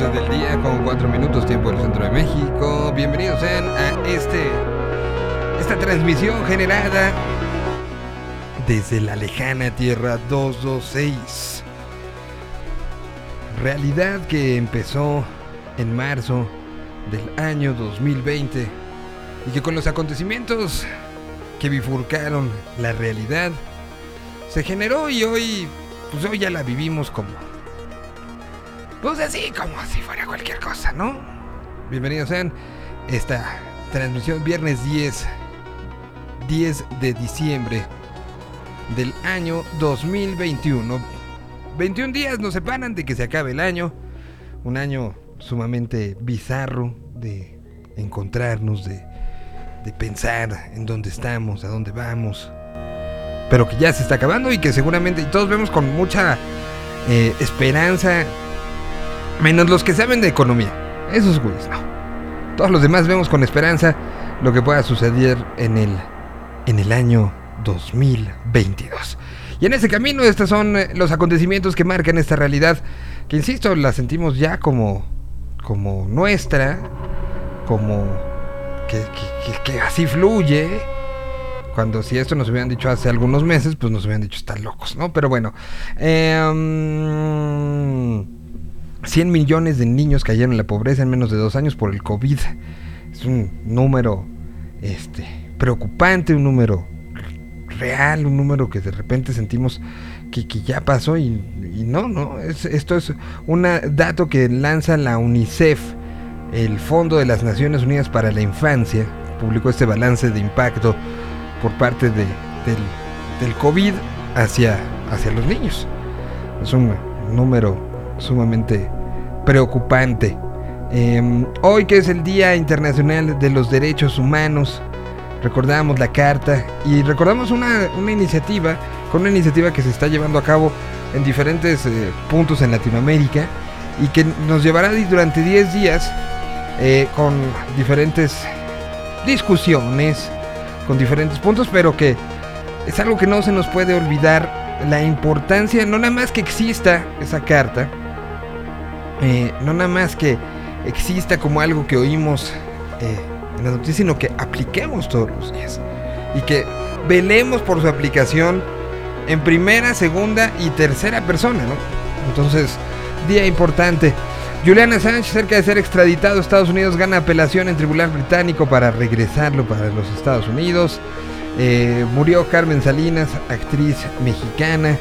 12 del día con 4 minutos tiempo del centro de México. Bienvenidos sean a este esta transmisión generada desde la lejana Tierra 226. Realidad que empezó en marzo del año 2020 y que con los acontecimientos que bifurcaron la realidad se generó y hoy pues hoy ya la vivimos como pues así como si fuera cualquier cosa, ¿no? Bienvenidos sean esta transmisión viernes 10 10 de diciembre del año 2021. 21 días nos separan de que se acabe el año. Un año sumamente bizarro de encontrarnos, de, de pensar en dónde estamos, a dónde vamos. Pero que ya se está acabando y que seguramente todos vemos con mucha eh, esperanza Menos los que saben de economía. Esos güeyes no. Todos los demás vemos con esperanza lo que pueda suceder en el, en el año 2022. Y en ese camino estos son eh, los acontecimientos que marcan esta realidad, que insisto, la sentimos ya como, como nuestra, como que, que, así fluye. Cuando si esto nos hubieran dicho hace algunos meses, pues nos hubieran dicho están locos, ¿no? Pero bueno. Eh, 100 millones de niños cayeron en la pobreza en menos de dos años por el COVID. Es un número este, preocupante, un número real, un número que de repente sentimos que, ya pasó y, no, no. esto es un dato que lanza la UNICEF, el Fondo de las Naciones Unidas para la Infancia. Publicó este balance de impacto por parte de, del, del COVID hacia, hacia los niños. Es un número sumamente preocupante. Em, hoy que es el Día Internacional de los Derechos Humanos, recordamos la carta y recordamos una, iniciativa, con una iniciativa que se está llevando a cabo en diferentes eh, puntos en Latinoamérica y que nos llevará durante 10 días eh, con diferentes discusiones, con diferentes puntos, pero que es algo que no se nos puede olvidar la importancia, no nada más que exista esa carta, eh, no nada más que exista como algo que oímos eh, en la noticia, sino que apliquemos todos los días. Y que velemos por su aplicación en primera, segunda y tercera persona, ¿no? Entonces, día importante. Julian Assange, cerca de ser extraditado a Estados Unidos, gana apelación en tribunal británico para regresarlo para los Estados Unidos. Eh, murió Carmen Salinas, actriz mexicana,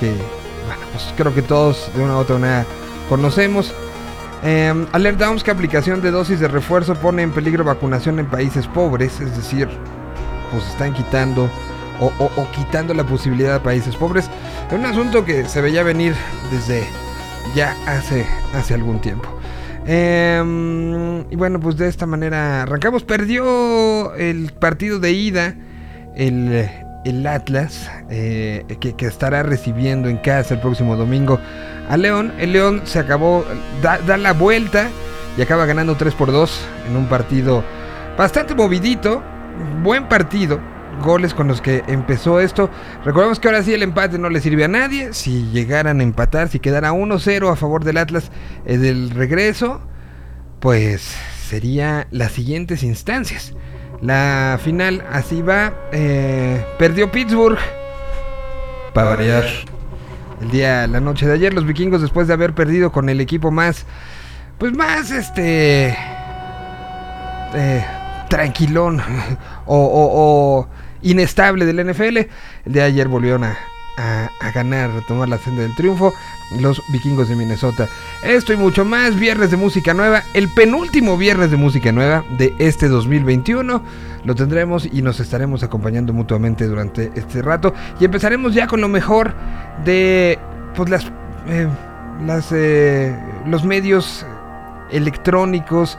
que, bueno, pues creo que todos de una u otra manera conocemos. Eh, Alert Downs que aplicación de dosis de refuerzo pone en peligro vacunación en países pobres, es decir, pues están quitando o, quitando la posibilidad a países pobres. Es un asunto que se veía venir desde ya hace, hace algún tiempo. Em, y bueno, pues de esta manera arrancamos. Perdió el partido de ida el, el Atlas, eh, que, estará recibiendo en casa el próximo domingo a León. El León se acabó, da, la vuelta y acaba ganando 3 por 2 en un partido bastante movidito, buen partido. Goles con los que empezó esto. Recordemos que ahora sí el empate no le sirve a nadie. Si llegaran a empatar, si quedara 1-0 a favor del Atlas en del regreso, pues sería las siguientes instancias. La final así va. Eh, perdió Pittsburgh. Para variar. El día, la noche de ayer, los vikingos, después de haber perdido con el equipo más. Pues más este. Eh, tranquilón. o, o inestable del NFL. El día de ayer volvieron a, a, ganar, a tomar la senda del triunfo, los vikingos de Minnesota. Esto y mucho más, viernes de música nueva, el penúltimo viernes de música nueva de este 2021. Lo tendremos y nos estaremos acompañando mutuamente durante este rato. Y empezaremos ya con lo mejor de pues, las, eh, las eh, los medios electrónicos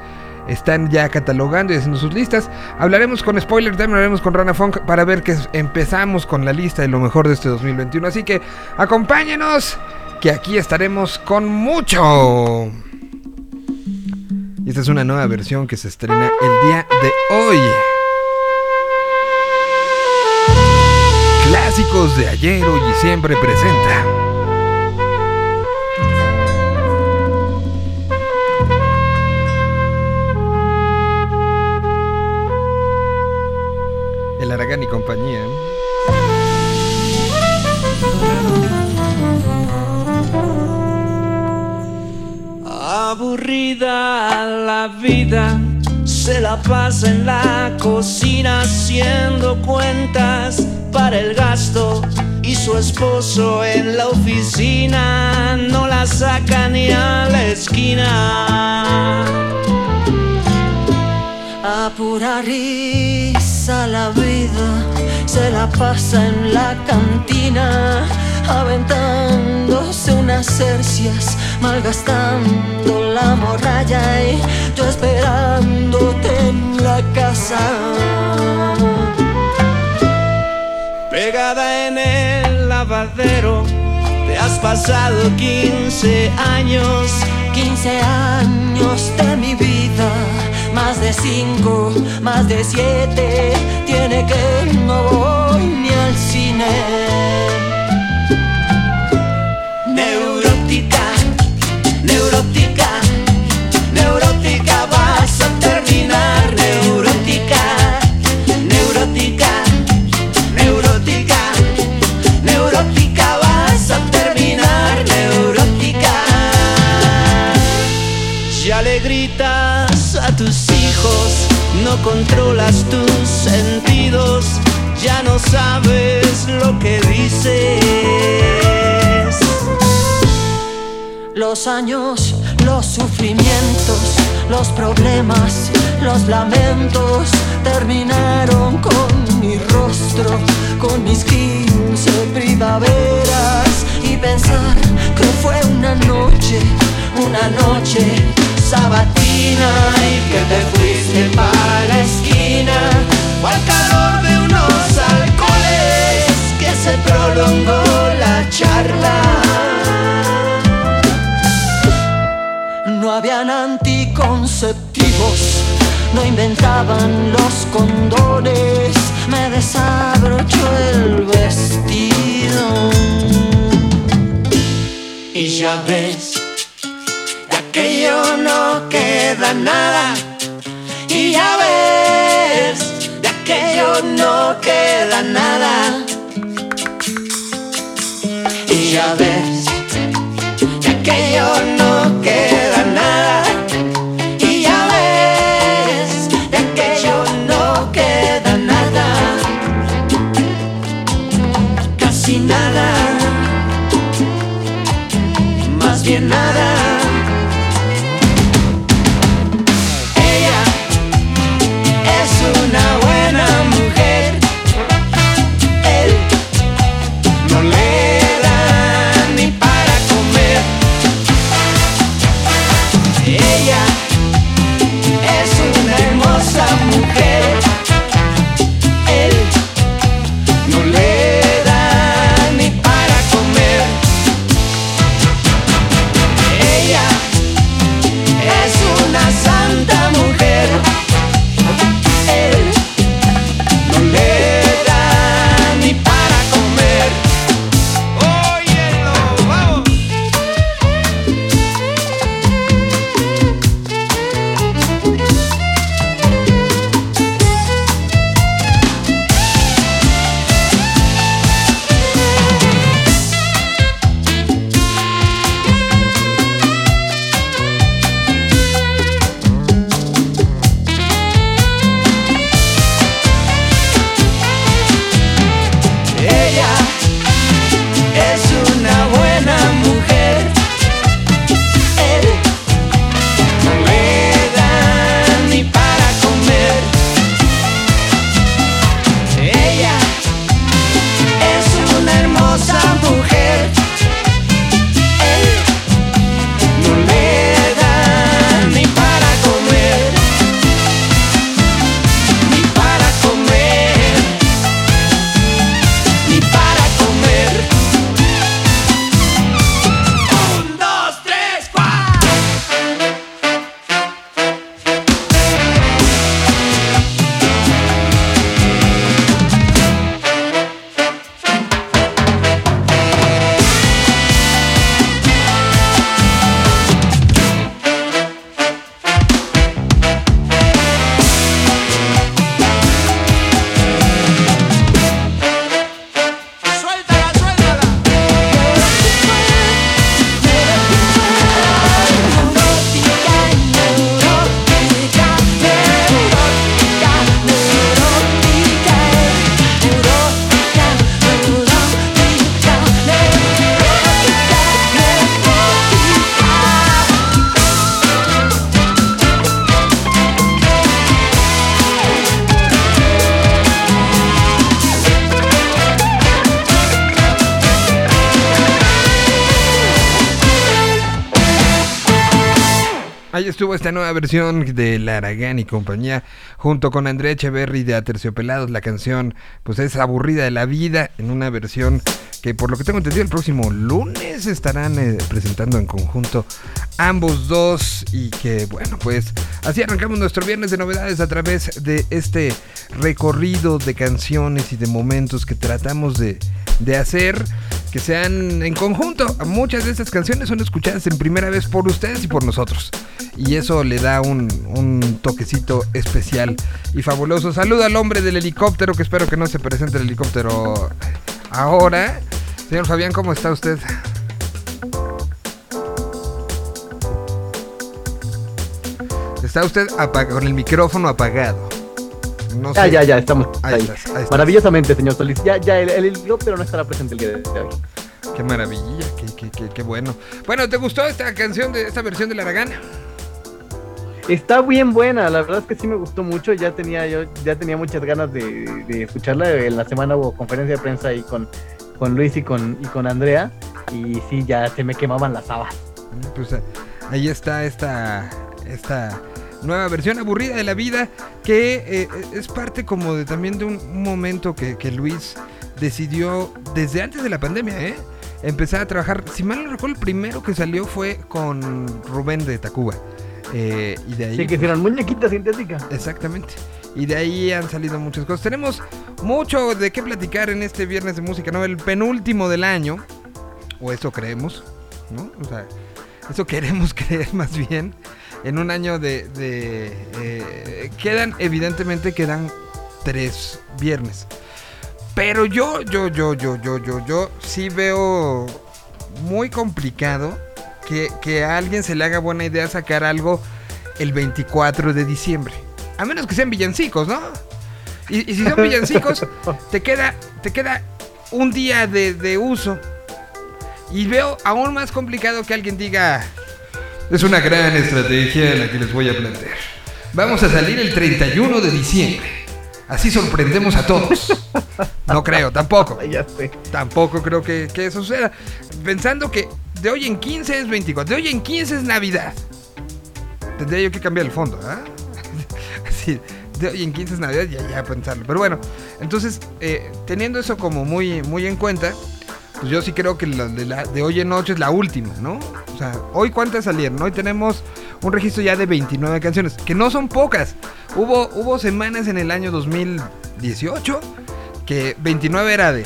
están ya catalogando y haciendo sus listas. Hablaremos con Spoiler Time, hablaremos con Rana Funk para ver que empezamos con la lista de lo mejor de este 2021. Así que acompáñenos, que aquí estaremos con mucho. Y esta es una nueva versión que se estrena el día de hoy. Clásicos de ayer, hoy y siempre presenta. El Aragán y compañía. Aburrida la vida, se la pasa en la cocina haciendo cuentas para el gasto y su esposo en la oficina no la saca ni a la esquina. A pura risa la vida se la pasa en la cantina, aventándose unas cercias, malgastando la morralla y yo esperándote en la casa. Pegada en el lavadero, te has pasado 15 años, 15 años de mi vida, más de 5, más de 7, tiene que no voy ni al cine. No controlas tus sentidos, ya no sabes lo que dices. Los años, los sufrimientos, los problemas, los lamentos terminaron con mi rostro, con mis 15 primaveras y pensar que fue una noche, una noche sabatina y que te fuiste para la esquina o al calor de unos alcoholes que se prolongó la charla. No habían anticonceptivos, no inventaban los condones, me desabrochó el vestido. Y ya ves, de aquello no queda nada. Y ya ves, de aquello no queda nada. Y ya ves, de aquello no queda nada. Y ya ves, de aquello no queda nada. Casi nada más bien nada. Versión de Laragán y compañía, junto con Andrea Echeverry de Aterciopelados. La canción, pues es aburrida de la vida, en una versión que, por lo que tengo entendido, el próximo lunes estarán eh, presentando en conjunto ambos dos. Y que, bueno, pues así arrancamos nuestro viernes de novedades a través de este recorrido de canciones y de momentos que tratamos de, de hacer que sean en conjunto. Muchas de estas canciones son escuchadas en primera vez por ustedes y por nosotros. Y eso le da un, un toquecito especial y fabuloso. Saludo al hombre del helicóptero, que espero que no se presente el helicóptero ahora. Señor Fabián, ¿cómo está usted? Está usted con el micrófono apagado. No ya, ya, ya, estamos ahí. Maravillosamente, señor Solís. Ya, ya, el, helicóptero no estará presente el día de hoy. Qué maravilla, qué, qué, qué, bueno. Bueno, ¿te gustó esta canción, de esta versión de La Aragán? Está bien buena, la verdad es que sí me gustó mucho. Ya tenía yo ya tenía muchas ganas de, escucharla. En la semana hubo conferencia de prensa ahí con, con Luis y con, y con Andrea. Y sí, ya se me quemaban las habas. Pues ahí está esta, esta nueva versión aburrida de la vida que eh, es parte como de también de un momento que, Luis decidió desde antes de la pandemia, ¿eh? Empezar a trabajar, si mal no recuerdo, el primero que salió fue con Rubén de Tacuba. Eh, y de ahí, sí, que hicieron pues, muñequita sintética. Exactamente. Y de ahí han salido muchas cosas. Tenemos mucho de qué platicar en este viernes de música, ¿no? El penúltimo del año. O eso creemos, ¿no? O sea, eso queremos creer más bien en un año de... Eh, quedan, evidentemente quedan tres viernes. Pero yo, yo, yo, yo, yo, yo, yo sí veo muy complicado que, que, a alguien se le haga buena idea sacar algo el 24 de diciembre. A menos que sean villancicos, ¿no? Y, si son villancicos, te queda, te queda un día de, de uso. Y veo aún más complicado que alguien diga, es una gran estrategia la que les voy a plantear. Vamos a salir el 31 de diciembre. Así sorprendemos a todos. No creo, tampoco. Ya sé. Tampoco creo que, eso suceda. Pensando que de hoy en 15 es 24, de hoy en 15 es Navidad. Tendría yo que cambiar el fondo, ¿ah? Así, de hoy en 15 es Navidad, ya, ya pensarlo. Pero bueno, entonces, eh, teniendo eso como muy, muy en cuenta, pues yo sí creo que la de, hoy en noche es la última, ¿no? O sea, hoy cuántas salieron. Hoy tenemos un registro ya de 29 canciones, que no son pocas. Hubo, hubo semanas en el año 2018 que 29 era de...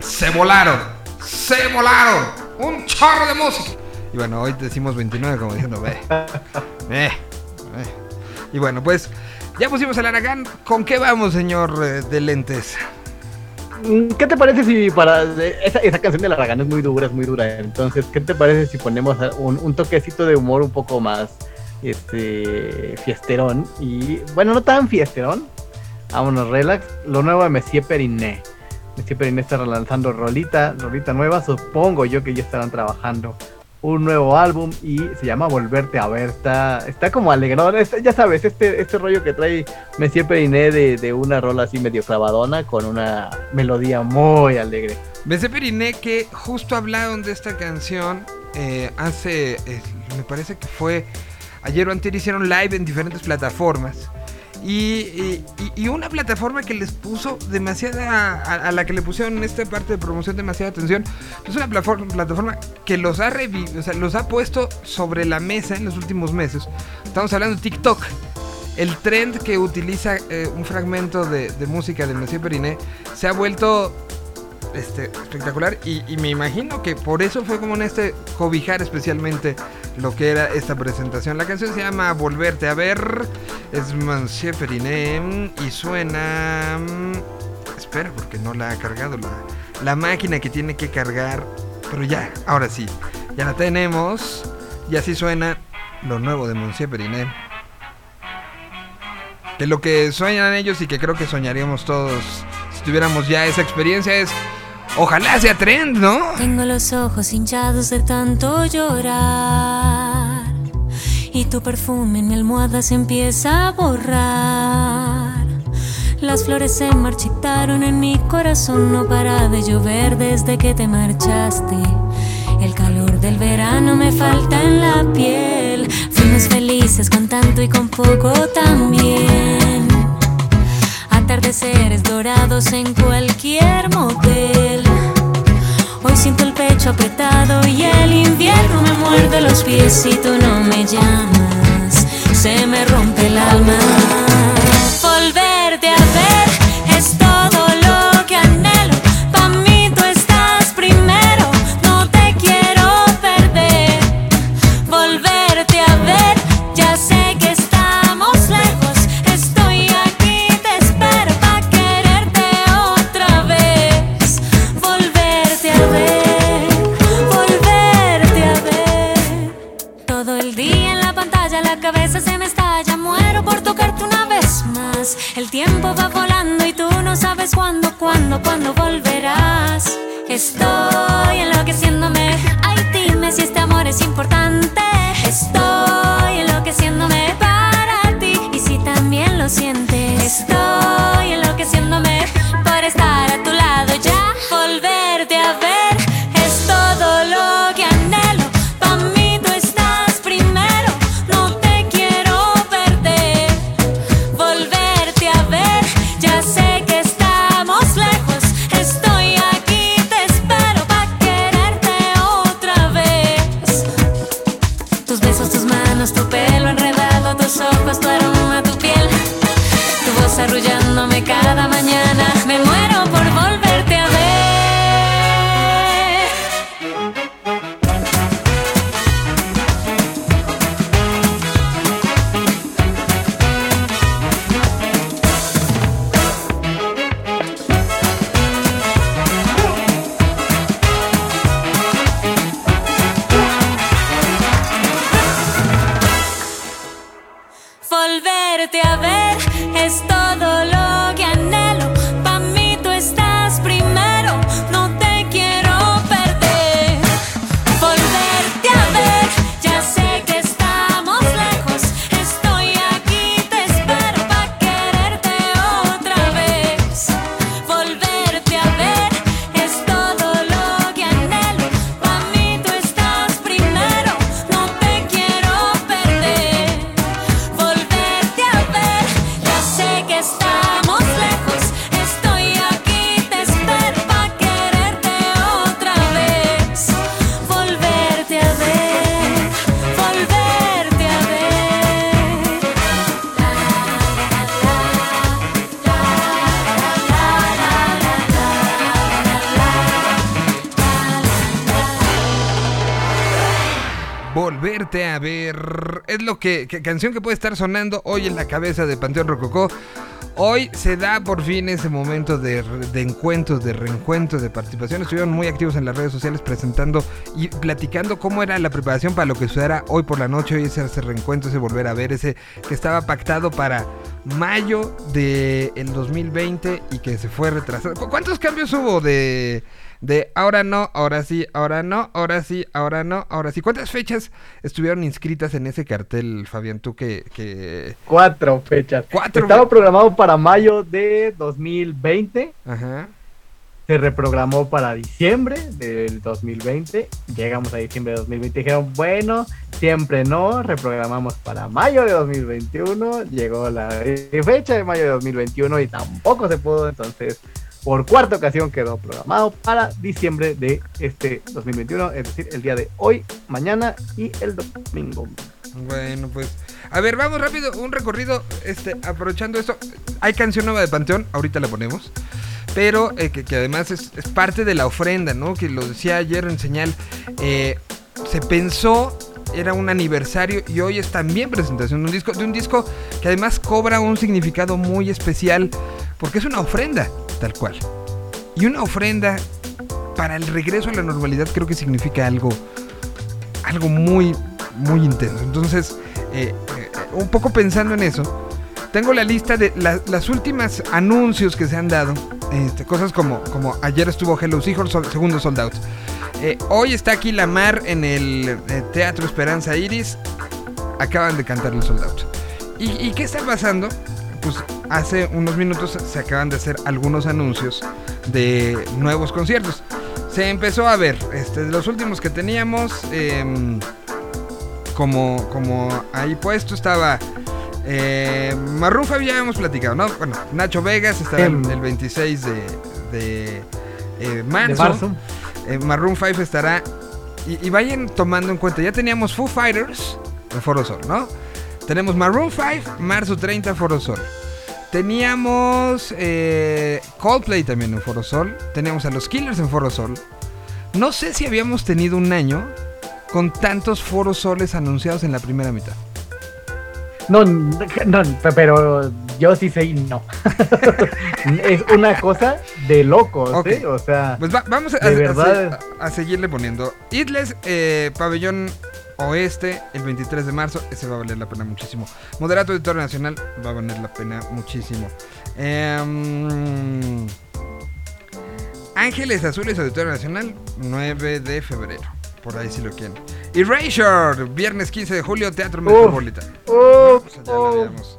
Se volaron, se volaron, un chorro de música. Y bueno, hoy decimos 29 como diciendo, ve, ve, Y bueno, pues ya pusimos el Aragán. ¿Con qué vamos, señor eh, de lentes? ¿Qué te parece si para esa, esa canción de la Ragana es muy dura, es muy dura? Entonces, ¿qué te parece si ponemos un, toquecito de humor un poco más este fiesterón? Y bueno, no tan fiesterón. Vámonos, relax. Lo nuevo de Messier Periné. Messier Periné está relanzando rolita, rolita nueva. Supongo yo que ya estarán trabajando un nuevo álbum y se llama Volverte a ver. Está, como alegrón. ya sabes, este, este rollo que trae Messier Periné de, de, una rola así medio clavadona con una melodía muy alegre. Messier Periné que justo hablaron de esta canción eh, hace, eh, me parece que fue ayer o anterior hicieron live en diferentes plataformas. Y, una plataforma que les puso demasiada, a, la que le pusieron esta parte de promoción demasiada atención, es una plataforma, que los ha, o sea, los ha puesto sobre la mesa en los últimos meses. Estamos hablando de TikTok. El trend que utiliza eh, un fragmento de, de música de Monsieur Periné se ha vuelto este, espectacular y, me imagino que por eso fue como en este cobijar especialmente lo que era esta presentación. La canción se llama Volverte a ver, es Periné y suena... Mm, espera, porque no la ha cargado la, la máquina que tiene que cargar, pero ya, ahora sí, ya la tenemos y así suena lo nuevo de Monsieur Periné. Que lo que sueñan ellos y que creo que soñaríamos todos si tuviéramos ya esa experiencia es Ojalá sea trend, ¿no? Tengo los ojos hinchados de tanto llorar. Y tu perfume en mi almohada se empieza a borrar. Las flores se marchitaron en mi corazón, no para de llover desde que te marchaste. El calor del verano me falta en la piel. Fuimos felices con tanto y con poco también. Atardeceres dorados en cualquier motel. Hoy siento el pecho apretado y el invierno me muerde los pies y tú no me llamas. Se me rompe el alma. Volverte a ver es va volando y tú no sabes cuándo, cuándo, cuándo volverás. Estoy enloqueciéndome. Ay, dime si este amor es importante. Estoy Es lo que, que- canción que puede estar sonando hoy en la cabeza de Panteón Rococó. Hoy se da por fin ese momento de, de encuentros, de reencuentros, de participación. Estuvieron muy activos en las redes sociales presentando y platicando cómo era la preparación para lo que sucederá hoy por la noche. Hoy ese, ese reencuentro, ese volver a ver, ese que estaba pactado para mayo del 2020 y que se fue retrasado. ¿Cu- ¿Cuántos cambios hubo de, de ahora no, ahora sí, ahora no, ahora sí, ahora no, ahora sí? ¿Cuántas fechas estuvieron inscritas en ese cartel, Fabián? Tú que... que... Cuatro fechas. Cuatro Estaba fe- programado para mayo de 2020. Ajá. Se reprogramó para diciembre del 2020. Llegamos a diciembre de 2020. Dijeron, bueno, siempre no. Reprogramamos para mayo de 2021. Llegó la fecha de mayo de 2021 y tampoco se pudo. Entonces, por cuarta ocasión quedó programado para diciembre de este 2021. Es decir, el día de hoy, mañana y el domingo. Bueno, pues... A ver, vamos rápido, un recorrido, este, aprovechando esto. Hay canción nueva de Panteón, ahorita la ponemos. Pero eh, que, además es, es parte de la ofrenda, ¿no? Que lo decía ayer en señal. eh, se pensó, era un aniversario y hoy es también presentación de un disco, de un disco que además cobra un significado muy especial porque es una ofrenda, tal cual. Y una ofrenda para el regreso a la normalidad creo que significa algo, algo muy, muy intenso. Entonces, eh, eh, un poco pensando en eso, tengo la lista de la- las últimas anuncios que se han dado. este, cosas como, como ayer estuvo Hello Seahorse, segundo sold out. Eh, hoy está aquí la mar en el eh, Teatro Esperanza Iris. Acaban de cantar el sold out. ¿Y, y qué está pasando? Pues hace unos minutos se acaban de hacer algunos anuncios de nuevos conciertos. Se empezó a ver, este, los últimos que teníamos, em, como, como ahí puesto estaba eh, Maroon 5 ya habíamos platicado, ¿no? Bueno, Nacho Vegas estará Em. el 26 de, de, eh, De marzo. marzo. Eh, Maroon 5 estará. Y, y vayan tomando en cuenta, ya teníamos Foo Fighters en Foro Sol, ¿no? Tenemos Maroon 5, marzo 30, Foro Sol. Teníamos eh, Coldplay también en Foro Sol. Teníamos a los Killers en Foro Sol. No sé si habíamos tenido un año con tantos Foros Soles anunciados en la primera mitad. No, no, pero yo sí sé y no. es una cosa de locos, Ok. ¿eh? O sea, Pues va- vamos a, seguirle poniendo. Idles, eh, pabellón oeste, el 23 de marzo. Ese va a valer la pena muchísimo. Moderato Auditorio Nacional va a valer la pena muchísimo. Em, Ángeles Azules Auditorio Nacional, 9 de febrero. Por ahí si lo quieren. Erasure, viernes 15 de julio, Teatro. Metropolitano. oh, Pues ya lo habíamos.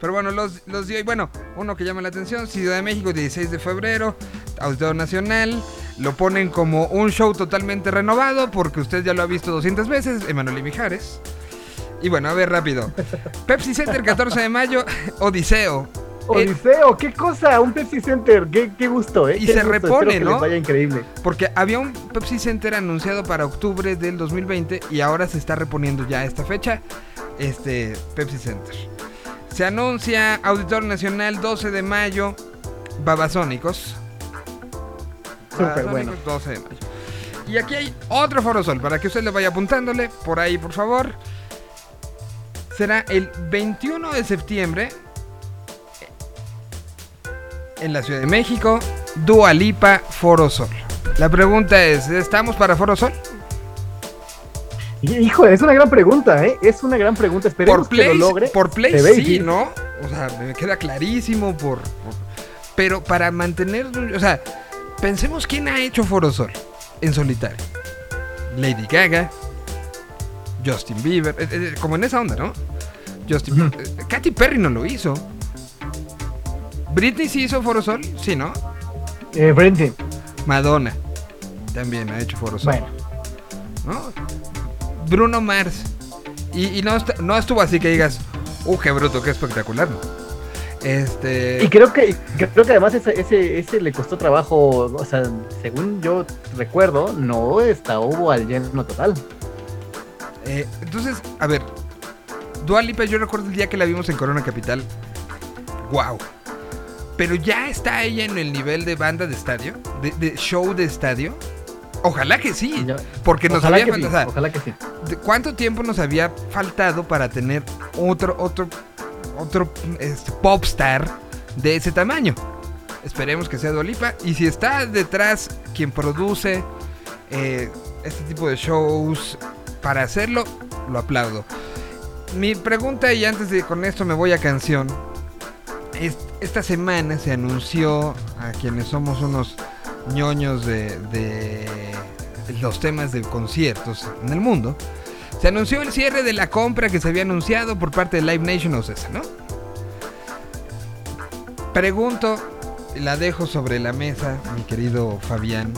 Pero bueno, los, los de hoy, bueno, uno que llama la atención, Ciudad de México, 16 de febrero, Auditorio Nacional, lo ponen como un show totalmente renovado, porque usted ya lo ha visto 200 veces, Emanuel y Mijares. Y bueno, a ver rápido. Pepsi Center, 14 de mayo, Odiseo. Eh, Odiseo, qué cosa, un Pepsi Center, qué, qué gusto, ¿eh? Y Qué se gusto, repone, espero que ¿no? les vaya increíble. porque había un Pepsi Center anunciado para octubre del 2020 y ahora se está reponiendo ya esta fecha, este Pepsi Center. Se anuncia Auditorio Nacional 12 de mayo, Babasónicos. Súper bueno. Babasónicos, 12 de mayo. Y aquí hay otro Foro Sol, para que usted le vaya apuntándole, por ahí por favor. Será el 21 de septiembre en la Ciudad de México, Dua Lipa Foro Sol. La pregunta es, ¿estamos para Foro Sol? Hijo, es una gran pregunta, ¿eh? Es una gran pregunta, esperemos Por que lo logre. por Play sí. ¿no? O sea, me queda clarísimo por, por- Pero para mantener... O sea, pensemos quién ha hecho Foro Sol en solitario. Lady Gaga, Justin Bieber, eh, eh, como en esa onda, ¿no? Justin eh, Katy Perry no lo hizo. Britney sí hizo Foro Sol, sí, ¿no? Eh, Brendan, Madonna también ha hecho Foro Sol. bueno. ¿no? Bruno Mars. Y, y no, no estuvo así que digas, uh, qué bruto, qué espectacular. ¿no? Este. Y creo que, creo que además ese, ese, ese le costó trabajo, o sea, según yo recuerdo, no estuvo al lleno total. eh, entonces, a ver. Dua Lipa, yo recuerdo el día que la vimos en Corona Capital. ¡Wow! Pero ya está ella en el nivel de banda de estadio, de, de show de estadio. Ojalá que sí, porque nos ojalá, había que faltado. ojalá que sí. ¿de ¿Cuánto tiempo nos había faltado para tener otro, otro, otro este, popstar de ese tamaño? Esperemos que sea Dualipa. Y si está detrás quien produce eh, este tipo de shows para hacerlo, lo aplaudo. Mi pregunta, y antes de con esto me voy a canción. es- esta semana se anunció a quienes somos unos ñoños de, de los temas de conciertos en el mundo. Se anunció el cierre de la compra que se había anunciado por parte de Live Nation Ocesa, ¿no? Pregunto, la dejo sobre la mesa, mi querido Fabián.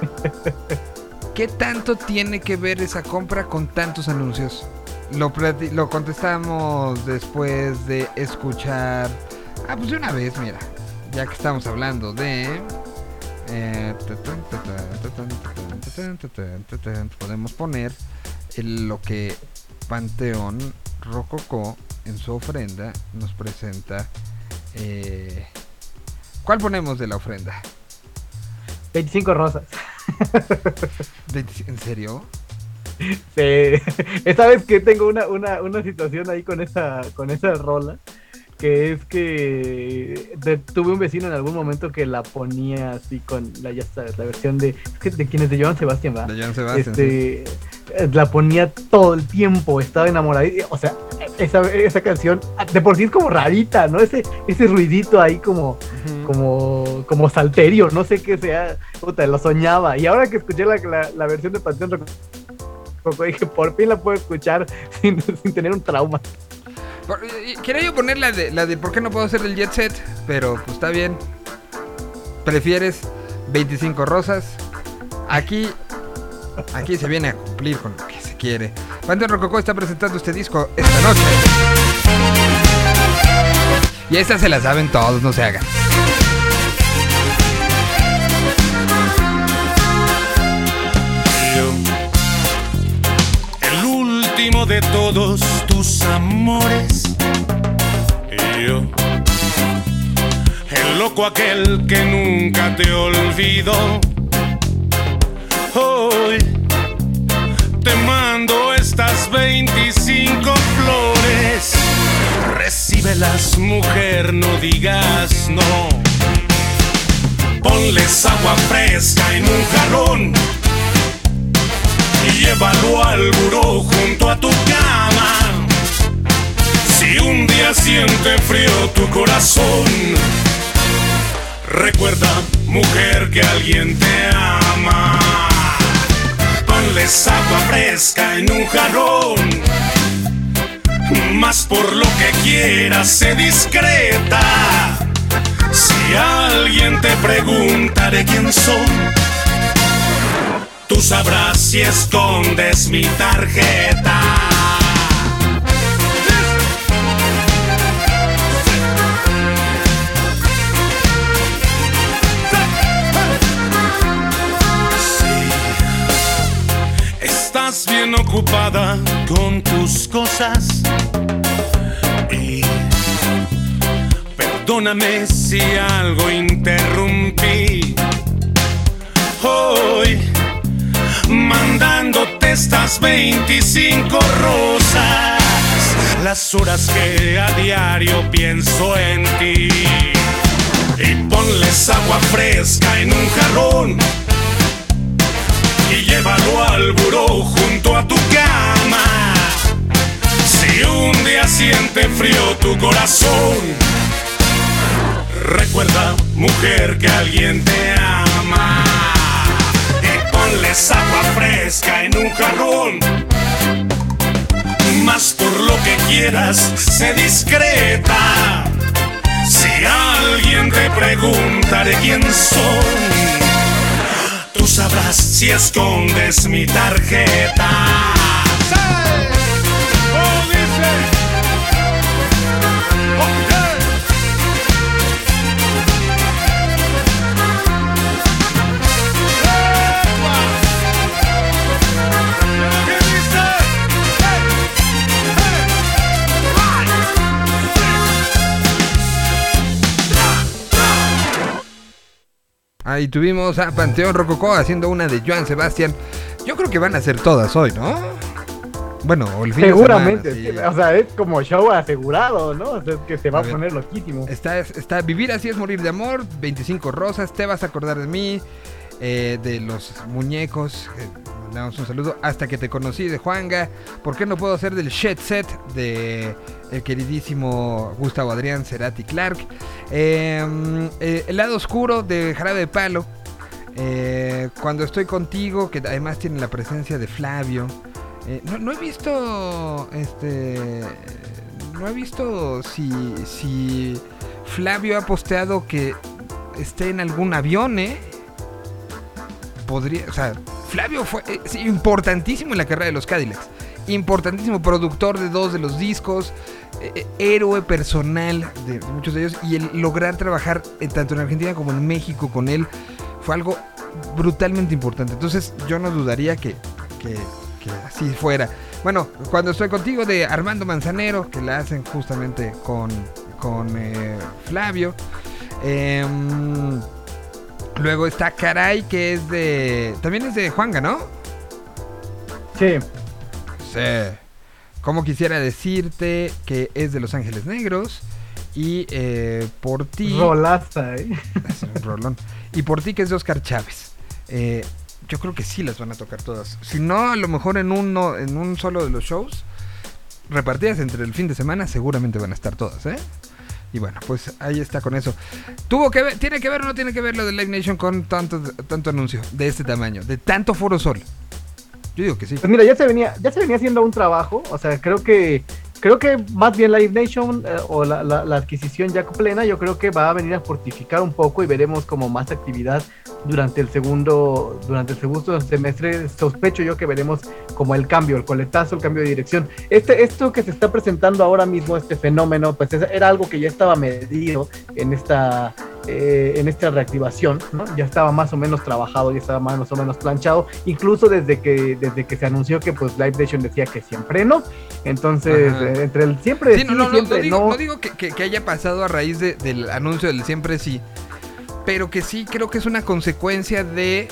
¿Qué tanto tiene que ver esa compra con tantos anuncios? Lo, lo contestamos después de escuchar. Ah, pues de una vez, mira. Ya que estamos hablando de. Eh, podemos poner el- lo que Panteón Rococó en su ofrenda nos presenta. eh, ¿Cuál ponemos de la ofrenda? 25 rosas. ¿Veinti- ¿En serio? Sí. Esta vez que tengo una, una, una situación ahí con esa, con esa rola, que es que de- tuve un vecino en algún momento que la ponía así con la, ya sabes, la versión de, es que de quien es de Joan Sebastián, ¿va? De Joan Sebastián. Este, la ponía todo el tiempo, estaba enamorada. O sea, esa, esa canción de por sí es como rarita, ¿no? Ese, ese ruidito ahí como, como, como salterio, no sé qué sea, puta, lo soñaba. Y ahora que escuché la, la, la versión de Panteón dije, por fin la puedo escuchar sin, sin tener un trauma. Y- y Quería yo poner la de, la de por qué no puedo hacer el jet set, pero pues está bien. Prefieres 25 rosas. Aquí, aquí se viene a cumplir con lo que se quiere. Panteón Rococó está presentando este disco esta noche. Y estas se las saben todos, no se hagan. De todos tus amores. Yo, el loco aquel que nunca te olvidó. Hoy te mando estas 25 flores. Recíbelas, mujer, no digas no. Ponles agua fresca en un jarrón llévalo al buró junto a tu cama. Si un día siente frío tu corazón, recuerda, mujer, que alguien te ama. Ponles agua fresca en un jarrón, más por lo que quieras, sé discreta. Si alguien te pregunta de quién soy, Tú sabrás si escondes mi tarjeta. Estás bien ocupada con tus cosas. Y perdóname si algo interrumpí. Hoy mandándote estas 25 rosas, las horas que a diario pienso en ti. Y ponles agua fresca en un jarrón y llévalo al buró junto a tu cama. Si un día siente frío tu corazón, recuerda, mujer, que alguien te ama ponles agua fresca en un jarrón. Más por lo que quieras, sé discreta. Si alguien te pregunta de quién soy, tú sabrás si escondes mi tarjeta. Oh, Ahí tuvimos a Panteón Rococó haciendo una de Joan Sebastián. Yo creo que van a ser todas hoy, ¿no? Bueno, el fin de Seguramente, semana, sí. sí, o sea, es como show asegurado, ¿no? O sea, es que se va A a poner loquísimo. Está, está Vivir así es morir de amor, 25 rosas, te vas a acordar de mí, eh, de los muñecos, eh, mandamos un saludo, hasta que te conocí de Juanga, ¿por qué no puedo hacer del Shed Set de el queridísimo Gustavo Adrián Cerati Clark? Eh, eh, el lado oscuro de Jarabe de Palo, eh, cuando estoy contigo, que además tiene la presencia de Flavio. Eh, no, no he visto, este, no he visto si, si Flavio ha posteado que esté en algún avión, ¿eh? Podría, o sea, Flavio fue es importantísimo en la carrera de los Cadillacs. Importantísimo productor de dos de los discos, eh, eh, héroe personal de muchos de ellos. Y el lograr trabajar eh, tanto en Argentina como en México con él fue algo brutalmente importante. Entonces yo no dudaría que, que, así fuera. Bueno, cuando estoy contigo de Armando Manzanero, que la hacen justamente con, con eh, Flavio. Em, luego está Caray, que es de... También es de Juanga, ¿no? Sí. Sí. Como quisiera decirte que es de Los Ángeles Negros. Y eh, por ti... Rolaza, ¿eh? Es un rolón. Y por ti que es de Oscar Chávez. Eh, yo creo que sí las van a tocar todas. Si no, a lo mejor en uno, en un solo de los shows, repartidas entre el fin de semana, seguramente van a estar todas, ¿eh? Y bueno, pues ahí está con eso. ¿Tuvo que ver, tiene que ver o no tiene que ver lo de Live Nation con tanto, tanto anuncio de este tamaño, de tanto foro sol? Yo digo que sí. Pues mira, ya se venía, ya se venía haciendo un trabajo, o sea, creo que creo que más bien Live Nation eh, o la, la, la, adquisición ya plena, yo creo que va a venir a fortificar un poco y veremos como más actividad durante el segundo, durante el segundo semestre. Sospecho yo que veremos como el cambio, el coletazo, el cambio de dirección. Este, esto que se está presentando ahora mismo, este fenómeno, pues era algo que ya estaba medido en esta eh, en esta reactivación, ¿no? Ya estaba más o menos trabajado, ya estaba más o menos planchado, incluso desde que, desde que se anunció que pues Live Nation decía que siempre no. Entonces, eh, entre el siempre sí, no, no, siempre no. Digo, que, que, haya pasado a raíz de, del anuncio del siempre sí, pero que sí creo que es una consecuencia de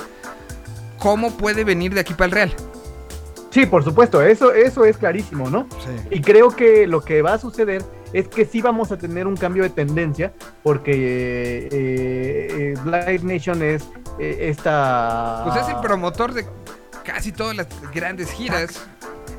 cómo puede venir de aquí para el Real. Sí, por supuesto, eso, eso es clarísimo, ¿no? Sí. Y creo que lo que va a suceder es que sí vamos a tener un cambio de tendencia porque eh, eh, Live Nation es eh, esta... Pues es el promotor de casi todas las grandes giras.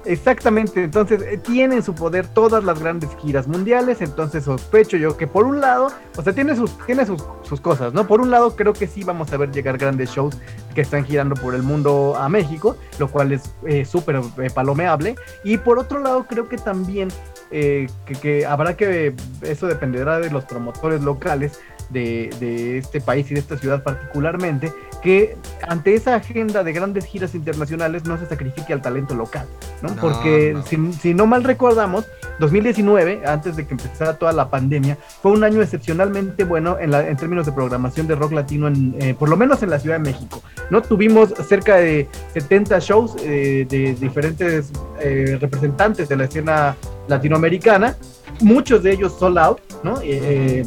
Exactamente, entonces eh, tiene en su poder todas las grandes giras mundiales, entonces sospecho yo que por un lado, o sea, tiene sus, tiene sus, sus cosas, ¿no? Por un lado creo que sí vamos a ver llegar grandes shows que están girando por el mundo a México, lo cual es eh, súper eh, palomeable, y por otro lado creo que también eh, que, que, habrá que, eso dependerá de los promotores locales de, de, este país y de esta ciudad particularmente, que ante esa agenda de grandes giras internacionales no se sacrifique al talento local, ¿no? no Porque no. Si, si, no mal recordamos, 2019, antes de que empezara toda la pandemia, fue un año excepcionalmente bueno en, la, en términos de programación de rock latino, en, eh, por lo menos en la Ciudad de México, ¿no? Tuvimos cerca de 70 shows eh, de diferentes eh, representantes de la escena latinoamericana, muchos de ellos sold out, ¿no? Eh,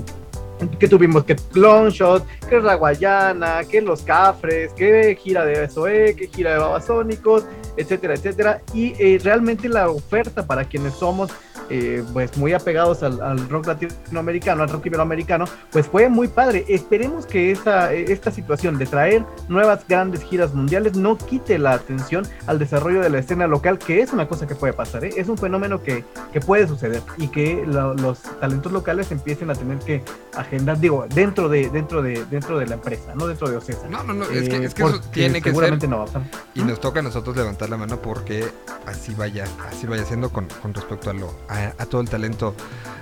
que tuvimos que Longshot, que Raguayana, que Los Cafres, que gira de SOE, que gira de Babasónicos, etcétera, etcétera. Y eh, realmente la oferta para quienes somos eh, pues muy apegados al, al, rock latinoamericano, al rock iberoamericano, pues fue muy padre. Esperemos que esta, esta situación de traer nuevas grandes giras mundiales no quite la atención al desarrollo de la escena local, que es una cosa que puede pasar, ¿eh? es un fenómeno que, que puede suceder y que lo, los talentos locales empiecen a tener que agendar, digo, dentro de, dentro de, dentro de la empresa, no dentro de Ocesa. No, no, no, es que, es que eso tiene que seguramente ser. no va a pasar. Y nos toca a nosotros levantar la mano porque así vaya, así vaya siendo con, con respecto a lo a, a, todo el talento.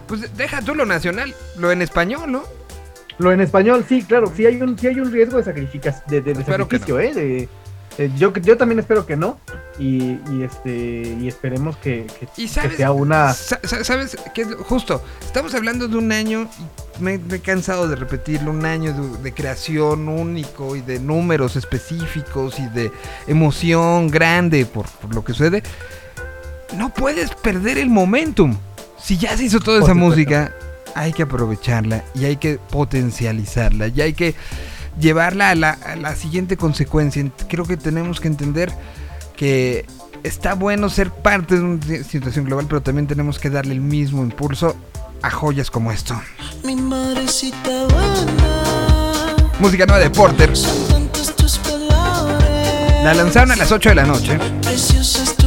Pues deja tú lo nacional, lo en español, ¿no? Lo en español, sí, claro, sí hay un, sí hay un riesgo de sacrificas, de, de, de sacrificio, no. ¿eh? De, yo, yo también espero que no. Y, y este y esperemos que, que, ¿Y sabes, que sea una. ¿Sabes qué es justo? Estamos hablando de un año, me, me he cansado de repetirlo, un año de, de, creación único y de números específicos y de emoción grande por, por lo que sucede no puedes perder el momentum. Si ya se hizo toda esa música, hay que aprovecharla y hay que potencializarla y hay que llevarla a la, a la, siguiente consecuencia. Creo que tenemos que entender que está bueno ser parte de una situación global, pero también tenemos que darle el mismo impulso a joyas como esto. Mi madrecita buena. Música nueva de Porter. La lanzaron a las 8 de la noche. Preciosas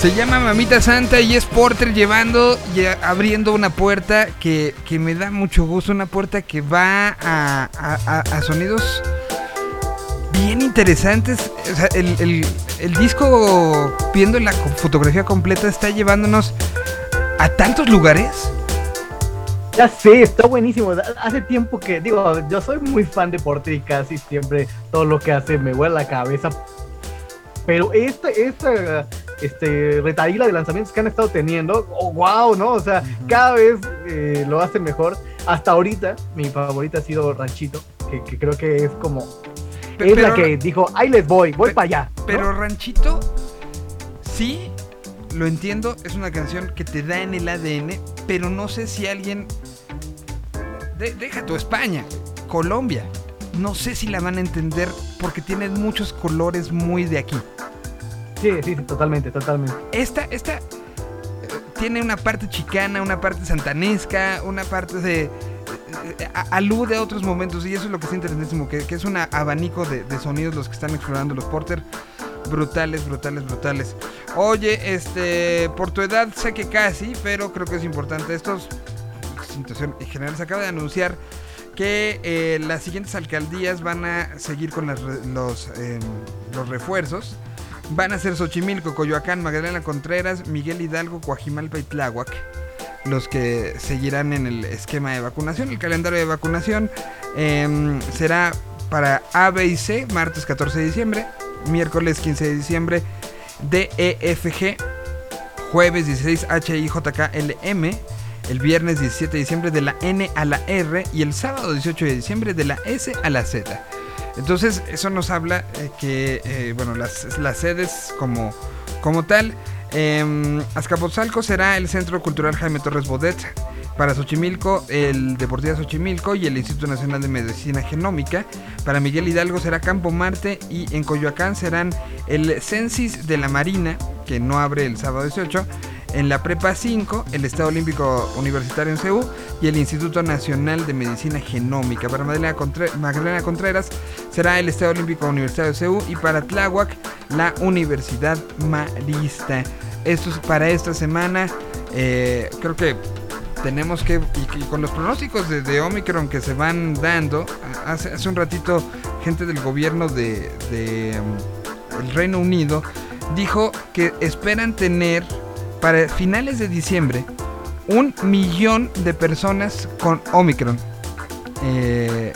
Se llama Mamita Santa y es Porter llevando y abriendo una puerta que, que me da mucho gusto. Una puerta que va a, a- sonidos bien interesantes. O sea, el, el- disco, viendo la fotografía completa, está llevándonos a tantos lugares. Ya sé, está buenísimo. Hace tiempo que, digo, yo soy muy fan de Porter y casi siempre todo lo que hace me huele la cabeza. Pero esta, esta este, retahíla de lanzamientos que han estado teniendo, oh, wow, ¿no? O sea, cada vez eh, lo hace mejor. Hasta ahorita, mi favorita ha sido Ranchito, que, que creo que es como. Pe- es la que dijo, ahí les voy, voy para allá. ¿no? Pero Ranchito, sí, lo entiendo, es una canción que te da en el ADN, pero no sé si alguien... de- deja tu España, Colombia. No sé si la van a entender porque tiene muchos colores muy de aquí. Sí, sí, totalmente, totalmente. Esta, esta eh, tiene una parte chicana, una parte santanesca, una parte de... eh, eh, alude a otros momentos y eso es lo que es interesantísimo, que, es un abanico de, sonidos los que están explorando los Porter. Brutales, brutales, brutales. Oye, este, por tu edad sé que casi, pero creo que es importante. Estos, situación en general, se acaba de anunciar que eh, las siguientes alcaldías van a seguir con las los, em, los refuerzos. Van a ser Xochimilco, Coyoacán, Magdalena Contreras, Miguel Hidalgo, Coajimalpa y. Los que seguirán en el esquema de vacunación. El calendario de vacunación em, será para A, B y C, martes 14 de diciembre, miércoles 15 de diciembre, D, E, F, G, jueves 16 H, I, J, K, L, M, el viernes 17 de diciembre de la N a la R y el sábado 18 de diciembre de la S a la Z. Entonces, eso nos habla eh, que, eh, bueno, las, las sedes como, como tal, eh, Azcapotzalco será el Centro Cultural Jaime Torres Bodet, para Xochimilco, el Deportiva Xochimilco y el Instituto Nacional de Medicina Genómica. Para Miguel Hidalgo será Campo Marte y en Coyoacán serán el Censis de la Marina, que no abre el sábado 18. En la Prepa 5, el Estado Olímpico Universitario en CEU y el Instituto Nacional de Medicina Genómica. Para Magdalena, Contre- Magdalena Contreras será el Estado Olímpico Universitario de CEU y para Tláhuac la Universidad Marista. Esto es para esta semana. Eh, creo que tenemos que, y, y con los pronósticos de, de Omicron que se van dando, hace, hace un ratito gente del gobierno de, um, el Reino Unido dijo que esperan tener para finales de diciembre un millón de personas con Omicron. Eh,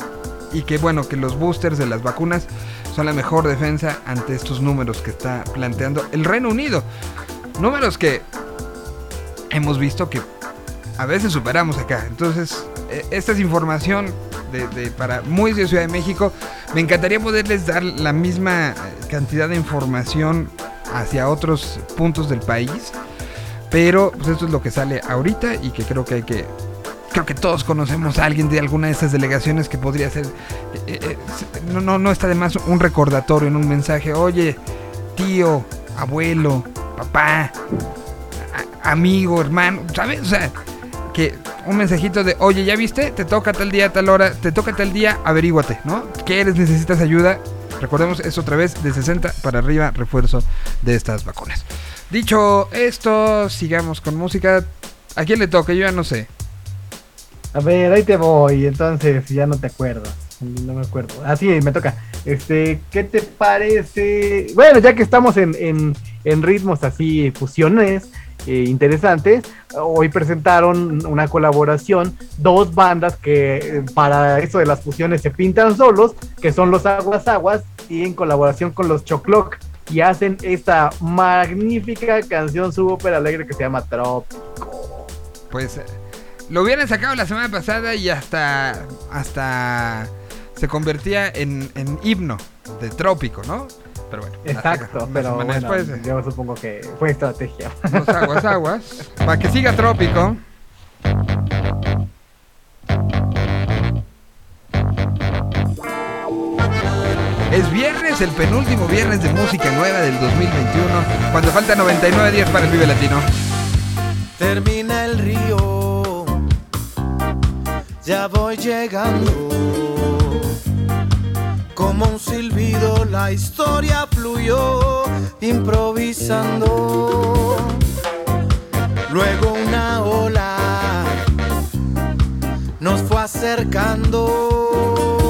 y que bueno, que los boosters de las vacunas son la mejor defensa ante estos números que está planteando el Reino Unido. Números que hemos visto que a veces superamos acá. Entonces, eh, esta es información para muy de Ciudad de México. Me encantaría poderles dar la misma cantidad de información hacia otros puntos del país. Pero pues esto es lo que sale ahorita y que creo que hay que... Creo que todos conocemos a alguien de alguna de estas delegaciones que podría ser... eh, eh, no, no, no está de más un recordatorio en un mensaje. Oye, tío, abuelo, papá, amigo, hermano, ¿sabes? O sea, que un mensajito de, oye, ¿ya viste? Te toca tal día, tal hora, te toca tal día, averíguate, ¿no? ¿Quieres, necesitas ayuda? Recordemos, es otra vez de 60 para arriba refuerzo de estas vacunas. Dicho esto, sigamos con música. ¿A quién le toca? Yo ya no sé. A ver, ahí te voy, entonces ya no te acuerdo. No me acuerdo. Ah, sí, me toca. Este, ¿qué te parece? Bueno, ya que estamos en, en, en ritmos así, fusiones eh, interesantes, hoy presentaron una colaboración, dos bandas que eh, para eso de las fusiones se pintan solos, que son los Aguas Aguas, y en colaboración con los Chocloc, y hacen esta magnífica canción súper alegre que se llama Trópico. Pues eh, lo hubieran sacado la semana pasada y hasta hasta se convertía en, en himno de trópico, ¿no? Pero bueno, Exacto, pero bueno, después, eh, yo supongo que fue estrategia. Los aguas, aguas. Para que siga trópico. Es viernes, el penúltimo viernes de música nueva del 2021, cuando falta 99 días para el Vive Latino. Termina el río, ya voy llegando. Como un silbido la historia fluyó improvisando. Luego una ola nos fue acercando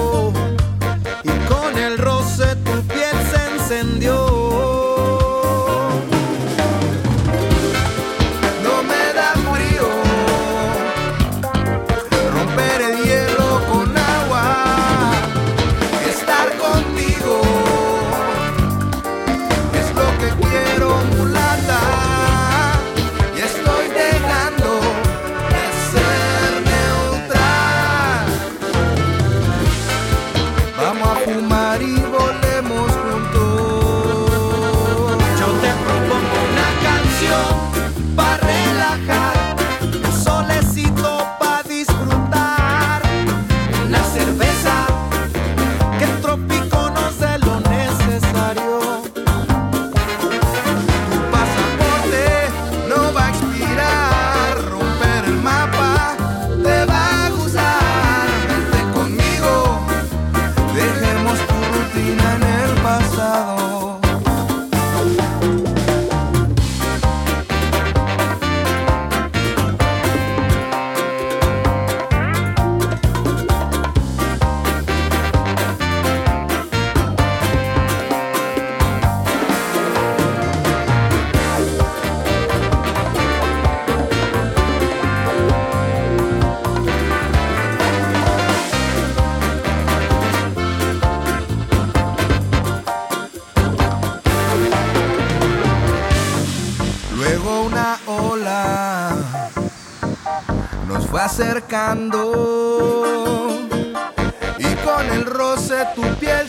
acercando. Y con el roce tu piel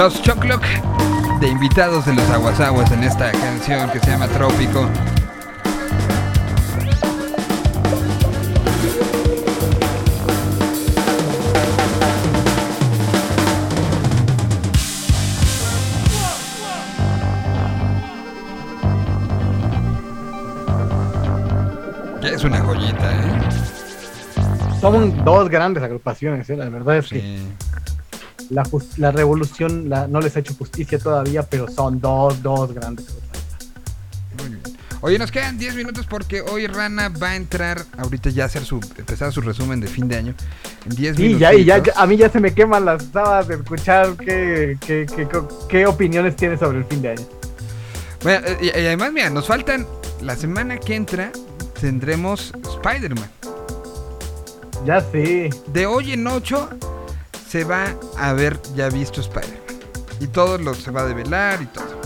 Los Choclock de invitados de los Aguasaguas en esta canción que se llama Trópico. Ya es una joyita, ¿eh? Son dos grandes agrupaciones, ¿eh? la verdad es que. La, la revolución la- no les ha hecho justicia todavía, pero son dos, dos grandes. Muy bien. Oye, nos quedan 10 minutos porque hoy Rana va a entrar ahorita ya a hacer su empezar su resumen de fin de año en 10 Sí, minutos. ya, y ya, ya- a mí ya se me queman las habas de escuchar qué, qué, qué, qué opiniones tiene sobre el fin de año. Bueno, eh, y, y además, mira, nos faltan la semana que entra tendremos Spider-Man. Ya sé. De hoy en 8 se va a haber ya visto Spider-Man. Y todo lo se va a develar y todo.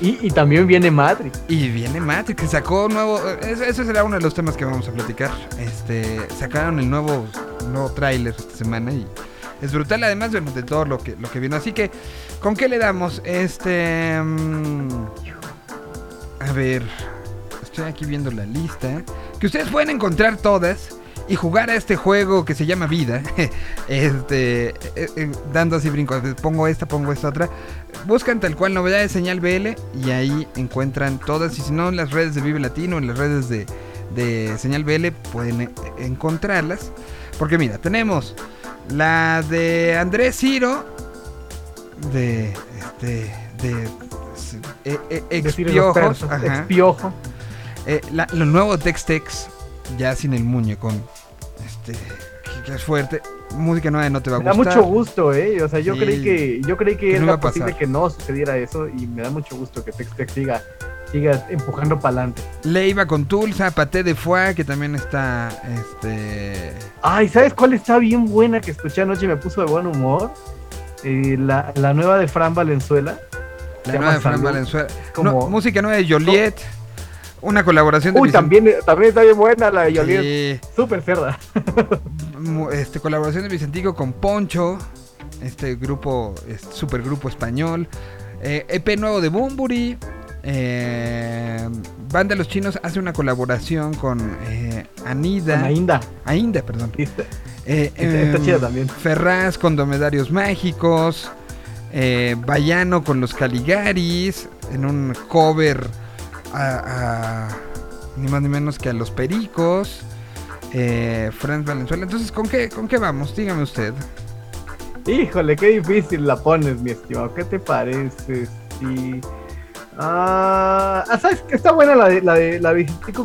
Y, y también viene Matrix. Y viene Matrix, que sacó nuevo. Eso, eso será uno de los temas que vamos a platicar. Este, sacaron el nuevo, nuevo tráiler esta semana y es brutal, además de, de todo lo que, lo que vino. Así que, ¿con qué le damos? Este. mm, a ver. Estoy aquí viendo la lista. Que ustedes pueden encontrar todas y jugar a este juego que se llama Vida. este. eh, eh, dando así brincos. Pongo esta, pongo esta otra. Buscan tal cual novedades señal BL y ahí encuentran todas. Y si no, en las redes de Vive Latino, en las redes de, de señal BL pueden eh, encontrarlas. Porque mira, tenemos la de Andrés Ciro. De. Este. De. eh, eh, persos, ajá. Expiojo. Eh, la- lo nuevo Tex Tex, ya sin el muñe, con este, que, es fuerte. Música nueva no te va a Me da gustar. mucho gusto, eh. O sea, yo Sí. creí que, yo creí que no era pasar. posible que no sucediera eso y me da mucho gusto que Tex Tex siga, siga empujando para adelante. Leiva con Tulsa, Paté de Foie, que también está, este... Ay, ¿sabes cuál está bien buena que escuché anoche y me puso de buen humor? Eh, la, la nueva de Fran Valenzuela. La nueva de Fran Salud. Valenzuela. como- No, música nueva de Joliet. Una colaboración de Uy, también, también está bien buena la de Joliet. Sí, Súper cerda. este, colaboración de Vicentico con Poncho. Este grupo, este supergrupo español. Eh, EP nuevo de Bumburi. Eh, Banda Los Chinos hace una colaboración con eh, Anida. Con Ainda. Ainda, perdón. Está- Eh, Está- está em, chida también. Ferraz con Domedarios Mágicos. Eh, Bayano con los Caligaris. En un cover a, a- ni más ni menos que a los Pericos. Eh, Franz Valenzuela. Entonces, ¿con qué, ¿con qué vamos? Dígame usted. Híjole, qué difícil la pones, mi estimado. ¿Qué te parece? Si... Ah, ah, ¿sabes que Está buena la de la de la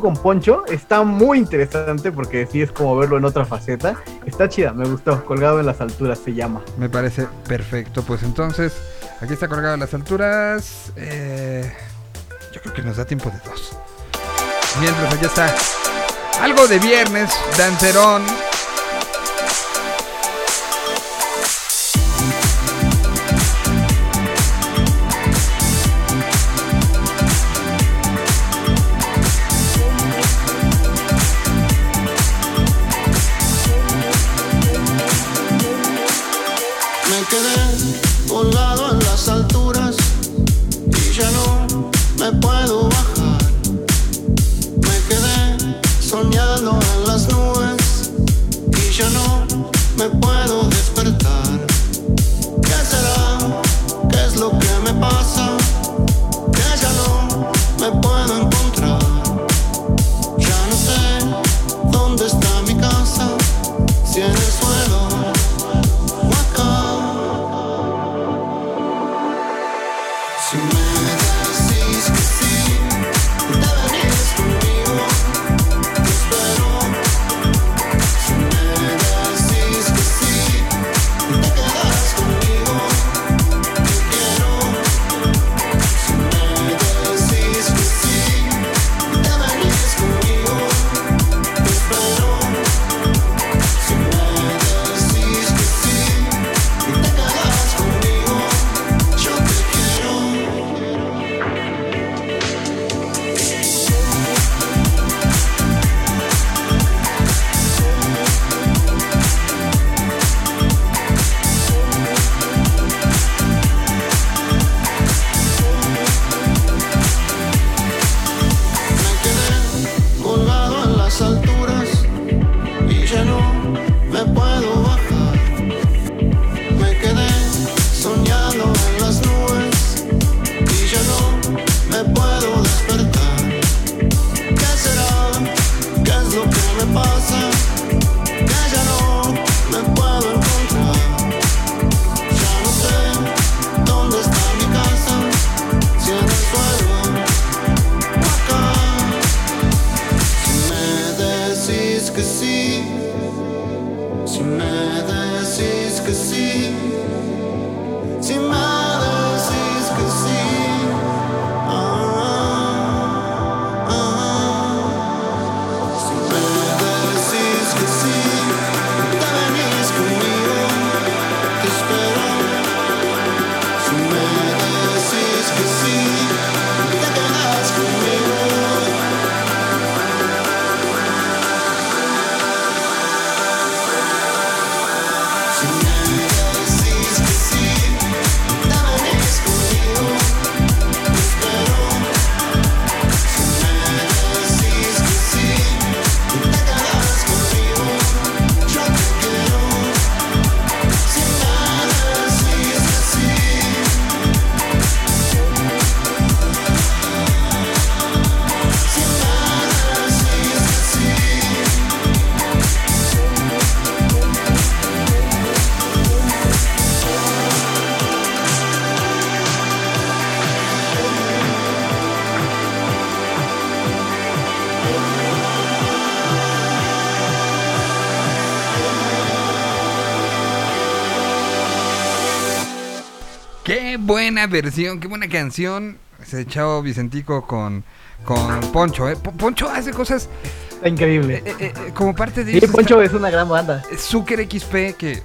con Poncho. Está muy interesante porque sí es como verlo en otra faceta. Está chida, me gustó. Colgado en las alturas se llama. Me parece perfecto. Pues entonces, aquí está colgado a las alturas. Eh, que nos da tiempo de dos. Mientras allá está algo de viernes, dancerón. Buena versión, qué buena canción se echó Vicentico con, con Poncho. ¿eh? Po- Poncho hace cosas Está increíble. eh, eh, eh, como parte de Sí, Poncho es una gran banda. Zucker XP, que,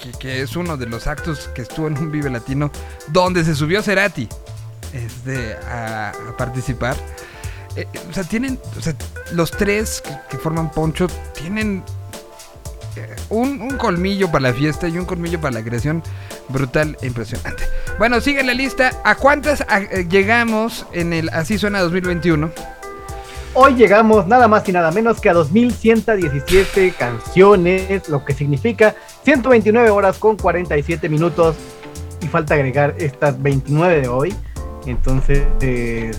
que, que es uno de los actos que estuvo en un Vive Latino, donde se subió Cerati este, a, a participar. Eh, eh, o sea, tienen, o sea, los tres que, que forman Poncho tienen eh, un, un colmillo para la fiesta y un colmillo para la creación brutal e impresionante. Bueno, sigue la lista. ¿A cuántas eh, llegamos en el Así Suena 2021? Hoy llegamos nada más y nada menos que a 2117 canciones, lo que significa 129 horas con 47 minutos. Y falta agregar estas 29 de hoy. Entonces, eh,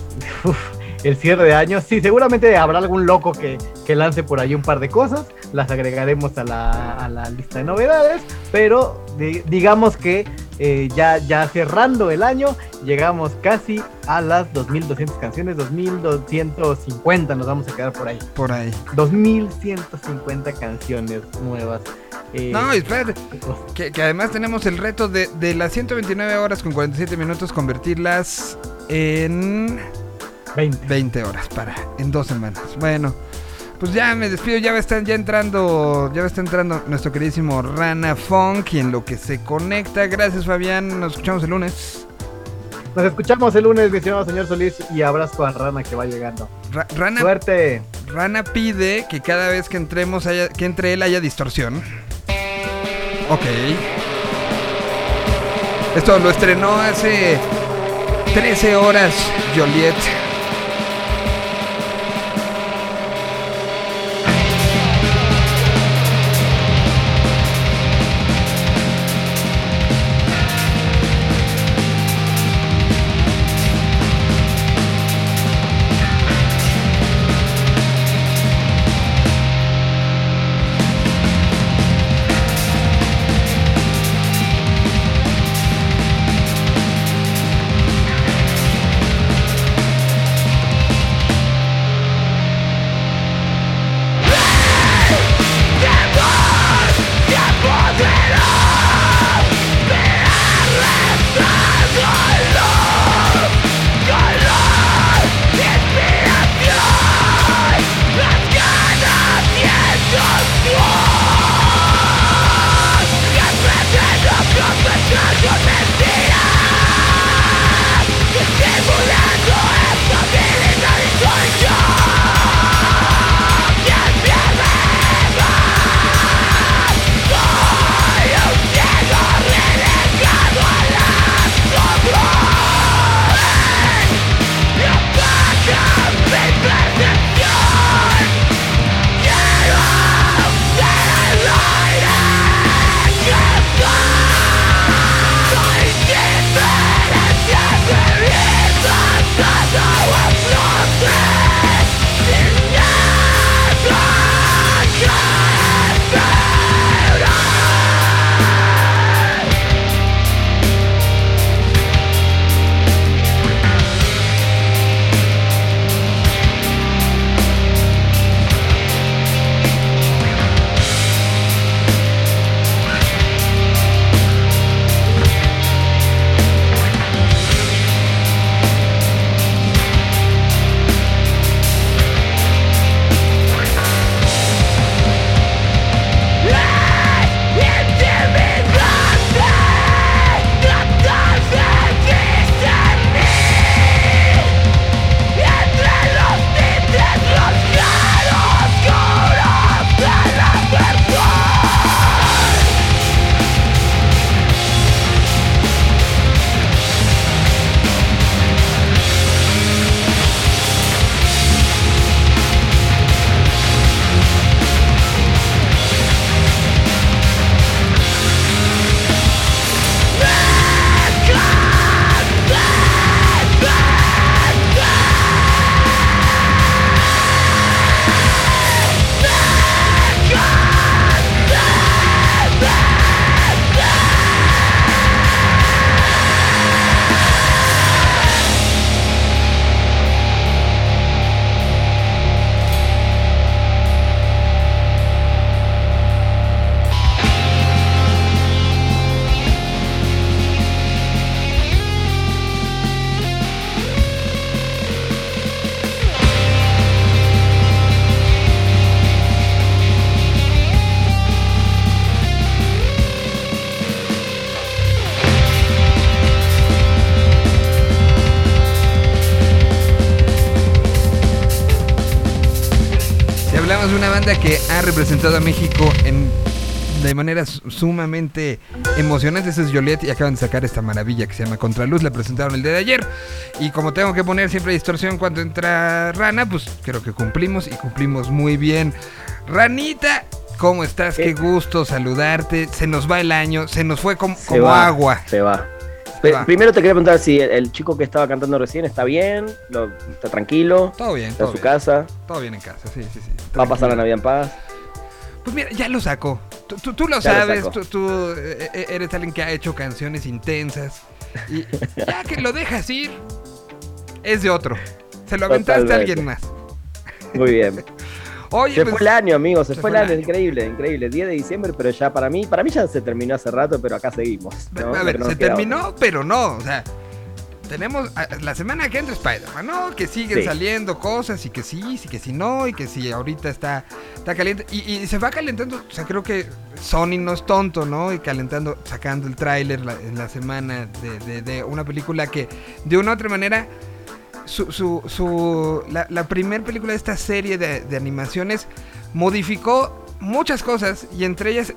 el cierre de año. Sí, seguramente habrá algún loco que, que lance por ahí un par de cosas. Las agregaremos a la, a la lista de novedades. Pero di- digamos que eh, ya, ya cerrando el año, llegamos casi a las 2200 canciones. 2250 nos vamos a quedar por ahí. Por ahí. 2150 canciones nuevas. Eh, No, espérate. Que, que además tenemos el reto de, de las 129 horas con 47 minutos convertirlas en 20. 20 horas para en dos semanas. Bueno, pues ya me despido, ya va a estar ya entrando, ya va a estar entrando nuestro queridísimo Rana Funk y en lo que se conecta. Gracias Fabián, nos escuchamos el lunes. Nos escuchamos el lunes, mi estimado señor Solís, y abrazo a Rana que va llegando. Ra- Rana, Suerte. Rana pide que cada vez que entremos haya, que entre él haya distorsión. Ok. Esto lo estrenó hace 13 horas Joliet. Banda que ha representado a México en de manera su- sumamente emocionante. Ese es Joliet y acaban de sacar esta maravilla que se llama Contraluz. La presentaron el día de ayer. Y como tengo que poner siempre distorsión cuando entra Rana, pues creo que cumplimos y cumplimos muy bien. Ranita, ¿cómo estás? Qué ¿Qué? gusto saludarte. Se nos va el año, se nos fue como, Se como va, agua. Se va. Primero te quería preguntar si el, el chico que estaba cantando recién está bien, lo- está tranquilo, Todo bien, está todo en su bien. casa, Todo bien en casa, sí, sí, sí. va a pasar la. Navidad en paz. Pues mira, ya lo sacó. Tú, tú- tú lo Ya lo sabes, sacó. tú, tú, eh, eh, eres alguien que ha hecho canciones intensas. Y ya que lo dejas ir, es de otro. Se lo aventaste a alguien más. Muy bien. Oye, Se pues, fue el año, amigos, se, se fue el año, año. increíble, increíble. 10 de diciembre, pero ya para mí, para mí ya se terminó hace rato, pero acá seguimos. ¿no? a ver, se terminó, pero no. O sea, tenemos la semana que entra Spider-Man, ¿no? Que siguen Sí. saliendo cosas y que sí, sí que sí no, y que sí ahorita está, está caliente. Y, y se va calentando, o sea, creo que Sony no es tonto, ¿no? Y calentando, sacando el tráiler en la semana de, de- de una película que de una u otra manera... Su, su, su, la, la primera película de esta serie de, de animaciones modificó muchas cosas y entre ellas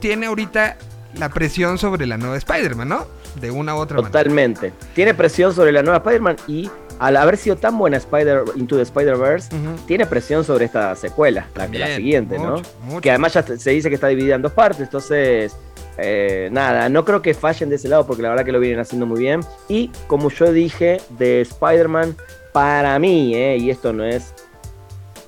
tiene ahorita la presión sobre la nueva Spider-Man, ¿no? De una u otra manera. Totalmente. Tiene presión sobre la nueva Spider-Man y al haber sido tan buena Spider Into the Spider-Verse, tiene presión sobre esta secuela, la, siguiente, ¿no? mucho, mucho. Que además ya se dice que está dividida en dos partes, entonces eh, nada, no creo que fallen de ese lado porque la verdad que lo vienen haciendo muy bien. Y como yo dije de Spider-Man, para mí, eh, y esto no es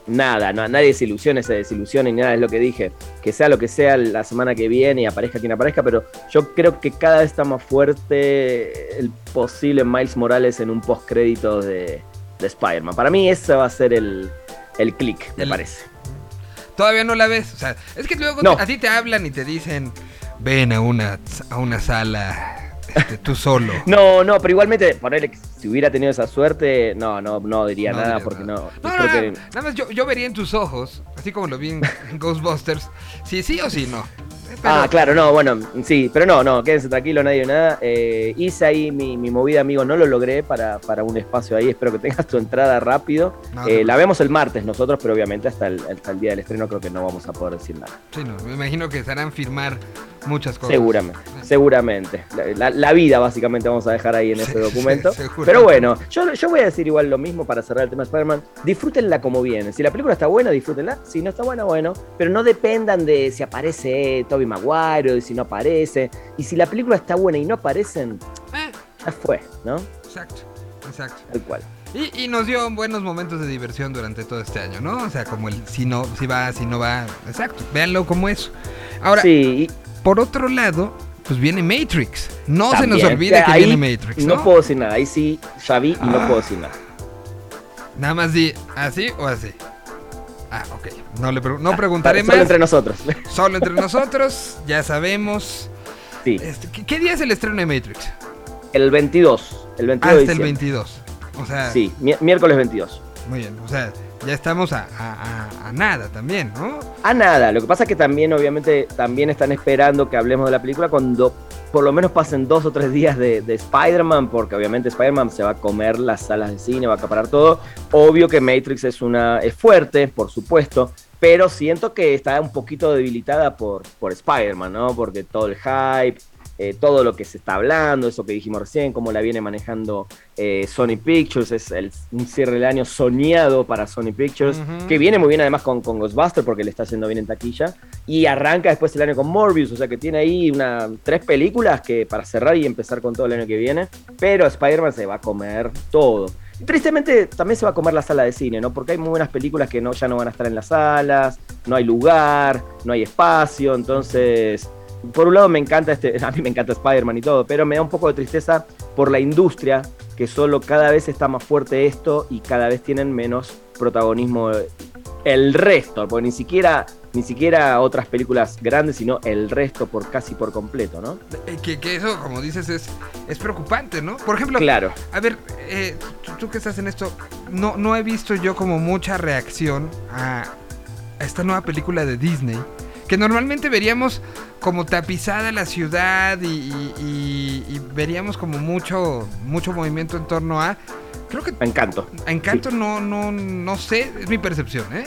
nada, no, nadie se ilusione, se desilusione ni nada, es lo que dije, que sea lo que sea la semana que viene y aparezca quien aparezca, pero yo creo que cada vez está más fuerte el posible Miles Morales en un postcrédito de, de Spider-Man. Para mí ese va a ser el, el click, me El- parece. Todavía no la ves. O sea, es que luego No. a ti te hablan y te dicen, ven a una, a una sala este, tú solo. No, no, pero igualmente, ponerle que si hubiera tenido esa suerte, no, no, no diría No nada porque nada. no. No, yo no, creo no, que- Nada más yo, yo vería en tus ojos, así como lo vi en, en Ghostbusters, si sí o si no. Pero- Ah, claro, no, bueno, sí, pero no, no, quédense tranquilos, nadie nada. Eh, hice ahí mi, mi movida, amigo, no lo logré para, para un espacio ahí, espero que tengas tu entrada rápido. No, Eh, no. la vemos el martes nosotros, pero obviamente hasta el, hasta el día del estreno creo que no vamos a poder decir nada. Sí, no, me imagino que estarán firmar muchas cosas. Seguramente, seguramente. La, la- la vida básicamente vamos a dejar ahí en ese documento. sí. Pero bueno, yo, yo voy a decir igual lo mismo para cerrar el tema de Spider-Man. Disfrútenla como viene. Si la película está buena, disfrútenla. Si no está buena, bueno. Pero no dependan de si aparece Toby Maguire o de si no aparece. Y si la película está buena y no aparecen, Eh, ya fue, ¿no? exacto, exacto. Tal cual. Y, y nos dio buenos momentos de diversión durante todo este año, ¿no? O sea, como el si no, si va, si no va. Exacto, véanlo como eso. Ahora, sí, por otro lado, pues viene Matrix. No se nos olvide que Ahí viene Matrix, No ¿no? puedo decir nada. Ahí sí, ya vi y Ah. no puedo decir nada. Nada más di así o así. Ah, ok. No, le pre- no Ah, preguntaré Solo más. entre nosotros. Solo entre nosotros, ya sabemos. sí. Este, ¿qué, qué día es el estreno de Matrix? El 22. El 22 Hasta de el diciembre. 22. O sea, Sí, mi- miércoles 22. muy bien. O sea, ya estamos a, nada también, ¿no? A nada, lo que pasa es que también, obviamente, también están esperando que hablemos de la película cuando por lo menos pasen dos o tres días de, de Spider-Man, porque obviamente Spider-Man se va a comer las salas de cine, va a acaparar todo. Obvio que Matrix es una es fuerte, por supuesto, pero siento que está un poquito debilitada por, por Spider-Man, ¿no? Porque todo el hype, eh, todo lo que se está hablando, eso que dijimos recién, cómo la viene manejando eh, Sony Pictures, es el, un cierre del año soñado para Sony Pictures, que viene muy bien además con, con Ghostbusters porque le está yendo bien en taquilla, y arranca después el año con Morbius, o sea que tiene ahí una, tres películas que para cerrar y empezar con todo el año que viene, pero Spider-Man se va a comer todo. Y Tristemente también se va a comer la sala de cine, ¿no? Porque hay muy buenas películas que no, ya no van a estar en las salas, no hay lugar, no hay espacio, entonces por un lado me encanta este, a mí me encanta Spider-Man y todo, pero me da un poco de tristeza por la industria, que solo cada vez está más fuerte esto y cada vez tienen menos protagonismo el resto, porque ni siquiera, ni siquiera otras películas grandes, sino el resto por casi por completo, ¿no? Eh, Que, que eso, como dices, es, es preocupante, ¿no? Por ejemplo, Claro. a ver, eh, tú, tú que estás en esto, no, no he visto yo como mucha reacción a, a esta nueva película de Disney, que normalmente veríamos como tapizada la ciudad y, y- y- y veríamos como mucho, mucho movimiento en torno a... Creo que encanto. a Encanto no, no, no sé, es mi percepción, ¿eh?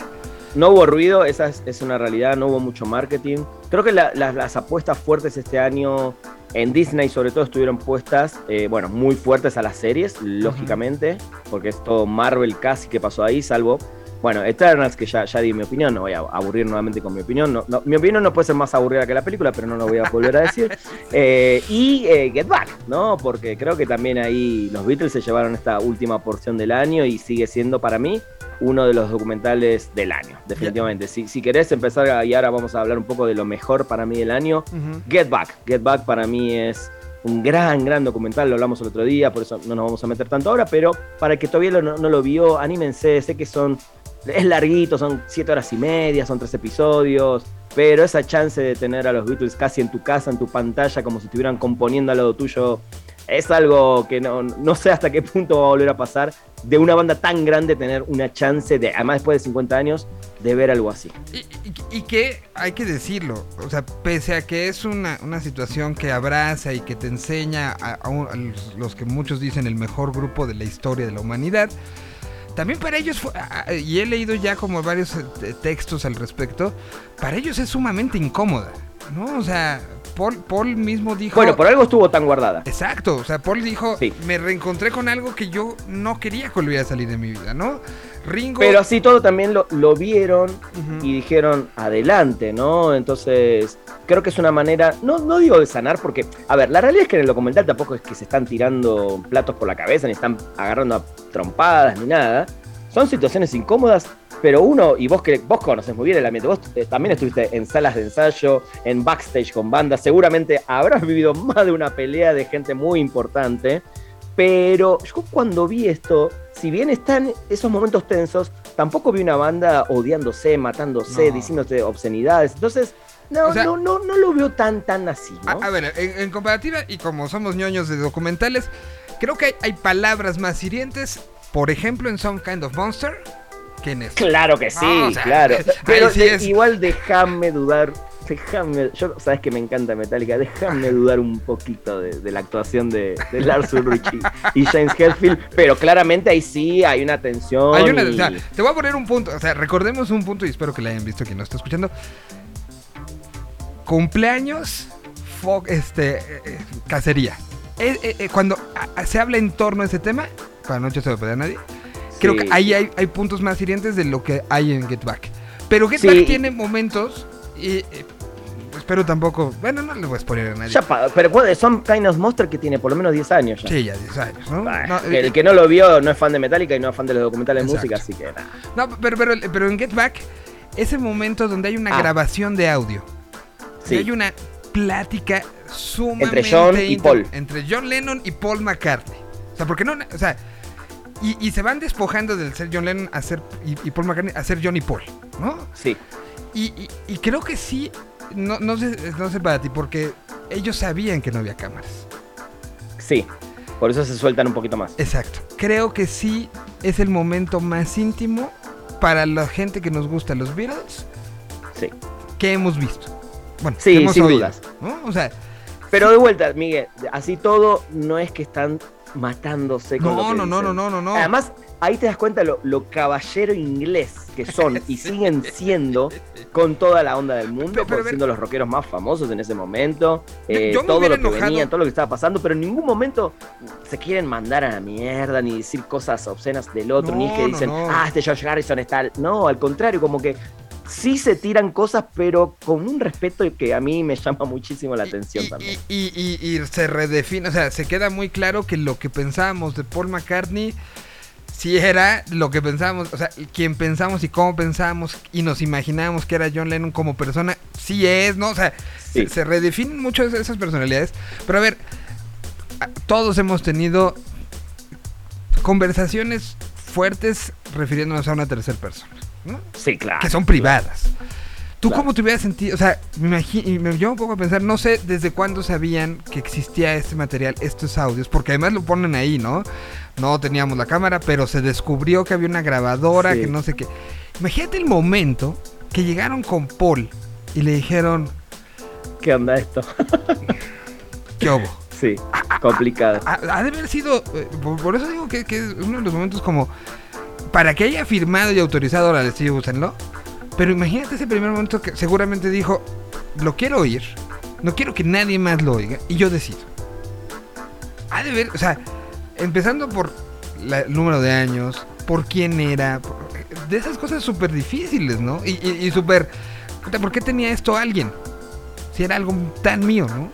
no hubo ruido, esa es, es una realidad, no hubo mucho marketing. Creo que la- la- las apuestas fuertes este año en Disney sobre todo estuvieron puestas, eh, bueno, muy fuertes a las series, lógicamente, porque es todo Marvel casi que pasó ahí, salvo, bueno, Eternals, que ya, ya di mi opinión, no voy a aburrir nuevamente con mi opinión. No, no, mi opinión no puede ser más aburrida que la película, pero no lo voy a volver a decir. Eh, y eh, Get Back, ¿no? Porque creo que también ahí los Beatles se llevaron esta última porción del año y sigue siendo para mí uno de los documentales del año, definitivamente. Si, si querés empezar, a- y ahora vamos a hablar un poco de lo mejor para mí del año. Get Back. Get Back para mí es un gran, gran documental, lo hablamos el otro día, por eso no nos vamos a meter tanto ahora, pero para el que todavía lo- no, no lo vio, anímense, sé que son, es larguito, son siete horas y media, son tres episodios, pero esa chance de tener a los Beatles casi en tu casa, en tu pantalla, como si estuvieran componiendo al lado tuyo, es algo que no, no sé hasta qué punto va a volver a pasar de una banda tan grande tener una chance de, además después de 50 años, de ver algo así. Y, que hay que decirlo, o sea, pese a que es una, una situación que abraza y que te enseña a, los que muchos dicen el mejor grupo de la historia de la humanidad, también para ellos, fue, a- a- y he leído ya como varios eh, textos al respecto, para ellos es sumamente incómoda, ¿no? O sea, Paul, Paul mismo dijo... Bueno, por algo estuvo tan guardada. Exacto, o sea, Paul dijo, Sí. me reencontré con algo que yo no quería que volviera a salir de mi vida, ¿no? Ringo... Pero así todo también lo, lo vieron y dijeron adelante, ¿no? Entonces, creo que es una manera, no, no digo de sanar, porque, a ver, la realidad es que en el documental tampoco es que se están tirando platos por la cabeza, ni están agarrando a trompadas, ni nada. Son situaciones incómodas, pero uno, y vos que vos conoces muy bien el ambiente, vos eh, también estuviste en salas de ensayo, en backstage con bandas, seguramente habrás vivido más de una pelea de gente muy importante. Pero yo cuando vi esto, si bien están esos momentos tensos, tampoco vi una banda odiándose, matándose, No. diciéndose obscenidades. Entonces, no, O sea- no, no, no lo veo tan, tan así, ¿no? a ver, en, en comparativa, y como somos ñoños de documentales, creo que hay, hay palabras más hirientes, por ejemplo, en Some Kind of Monster, que en esto. Claro que sí, No, o sea, claro. Pero sí de- es- igual déjame dudar. Déjame, yo sabes que me encanta Metallica, déjame dudar un poquito de, de la actuación de, de Lars Ulrich y, y James Hetfield, pero claramente ahí sí hay una tensión. Hay una, y- o sea, te voy a poner un punto, o sea, recordemos un punto y espero que la hayan visto quien no está escuchando. Cumpleaños, fo- este, eh, eh, cacería. Eh, cuando a- se habla en torno a ese tema, para no a perder a nadie, creo que ahí hay, hay puntos más hirientes de lo que hay en Get Back. Pero Get Sí. Back tiene momentos y espero tampoco, bueno, no le voy a spoiler a nadie. Ya pero son Kind of Monster que tiene por lo menos 10 años ya. Sí, ya 10 años, ¿no? Bah, No, el eh, que no lo vio no es fan de Metallica y no es fan de los documentales de música, así que nada. no, pero, pero, pero en Get Back, ese momento donde hay una Ah. grabación de audio. Sí. Y hay una plática sumamente Entre John y Paul. Entre John Lennon y Paul McCartney. O sea, porque no, o sea, y, y se van despojando del ser John Lennon a ser, y, y Paul McCartney a ser John y Paul, ¿no? Sí. Y- y creo que sí, no, no, sé, no sé para ti, porque ellos sabían que no había cámaras. Sí. Por eso se sueltan un poquito más. Exacto. Creo que sí es el momento más íntimo para la gente que nos gusta los Beatles Sí. que hemos visto. Bueno, Sí, que hemos sin oído, dudas. ¿no? O sea, Pero de vuelta, Miguel, así todo no es que están matándose con lo no, que no, no, no, no, no, no. Además, ahí te das cuenta lo, lo caballero inglés que son y siguen siendo con toda la onda del mundo, Pero- siendo los rockeros más famosos en ese momento, eh, todo lo que enojado. venía, todo lo que estaba pasando, pero en ningún momento se quieren mandar a la mierda, ni decir cosas obscenas del otro, ni es que no, dicen, no. ah, este George Harrison está... No, al contrario, como que sí se tiran cosas, pero con un respeto que a mí me llama muchísimo la atención y, también. Y, y- y- y se redefine, o sea, se queda muy claro que lo que pensábamos de Paul McCartney sí era lo que pensábamos, o sea, quien pensamos y cómo pensábamos y nos imaginábamos que era John Lennon como persona, sí es, ¿no? O sea, Sí. se, se redefinen mucho esas, esas personalidades. Pero a ver, todos hemos tenido conversaciones fuertes refiriéndonos a una tercera persona, ¿no? Sí, claro. que son privadas. ¿Tú Claro. cómo te hubieras sentido? O sea, me me llevo un poco a pensar, no sé desde cuándo sabían que existía este material, estos audios, porque además lo ponen ahí, ¿no? No teníamos la cámara, pero se descubrió que había una grabadora, Sí. que no sé qué. Imagínate el momento que llegaron con Paul y le dijeron, ¿Qué onda esto? ¿qué hubo? Sí, complicado. Ha, ha de haber sido, eh, por, eso digo que, que es uno de los momentos como, para que haya firmado y autorizado, ahora sí, úsenlo. Pero imagínate ese primer momento que seguramente dijo, lo quiero oír, no quiero que nadie más lo oiga, y yo decido. Ha de ver, o sea, empezando por la- el número de años, por quién era, por- de esas cosas súper difíciles, ¿no? Y, y, y súper, ¿por qué tenía esto alguien? Si era algo tan mío, ¿no?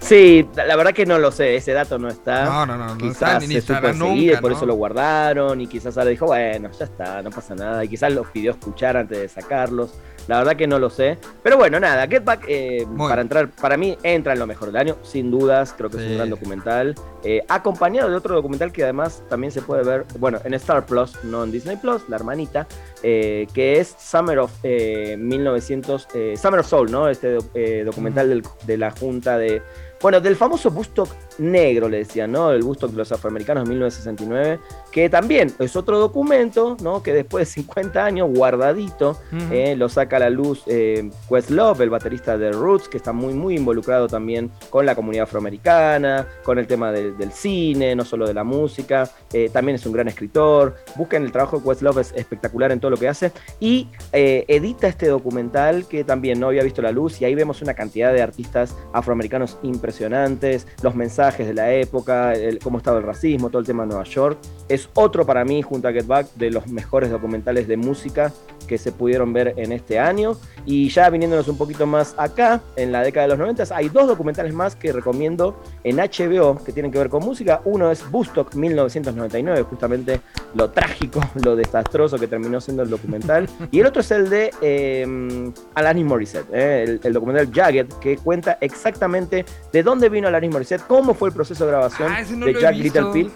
Sí, la verdad que no lo sé, ese dato no está. No, no, no, no está, ni nunca, y por ¿no? eso lo guardaron y quizás ahora dijo, bueno, ya está, no pasa nada. Y quizás los pidió escuchar antes de sacarlos. La verdad que no lo sé. Pero bueno, nada, Get Back, eh, para entrar, para mí entra en lo mejor del año, sin dudas. Creo que es un gran documental. eh, acompañado de otro documental que además también se puede ver, bueno, en Star Plus, no en Disney Plus, la hermanita, eh, que es Summer of eh, 1900, eh, Summer of Soul, ¿no? Este documental del- de la Junta de bueno, del famoso Bustock negro, le decían, ¿no? El Bustock de los afroamericanos de 1969, que también es otro documento, ¿no? Que después de 50 años, guardadito, eh, lo saca a la luz eh, Questlove, el baterista de Roots, que está muy, muy involucrado también con la comunidad afroamericana, con el tema del- del cine, no solo de la música, eh, también es un gran escritor. Busquen el trabajo de Questlove, es espectacular en todo lo que hace, y eh, edita este documental que también no había visto la luz, y ahí vemos una cantidad de artistas afroamericanos impresionantes, los mensajes de la época, el- cómo estaba el racismo, todo el tema de Nueva York. Es otro para mí, junto a Get Back, de los mejores documentales de música que se pudieron ver en este año. Y ya viniéndonos un poquito más acá, en la década de los 90, hay dos documentales más que recomiendo en HBO que tienen que ver con música. Uno es Bustock 1999, justamente lo trágico, lo desastroso que terminó siendo el documental. Y el otro es el de eh, Alanis Morissette, eh, el, el documental Jagged, que cuenta exactamente de dónde vino Alanis Morissette, cómo fue el proceso de grabación Ah, ese no de Jack. Littlefield.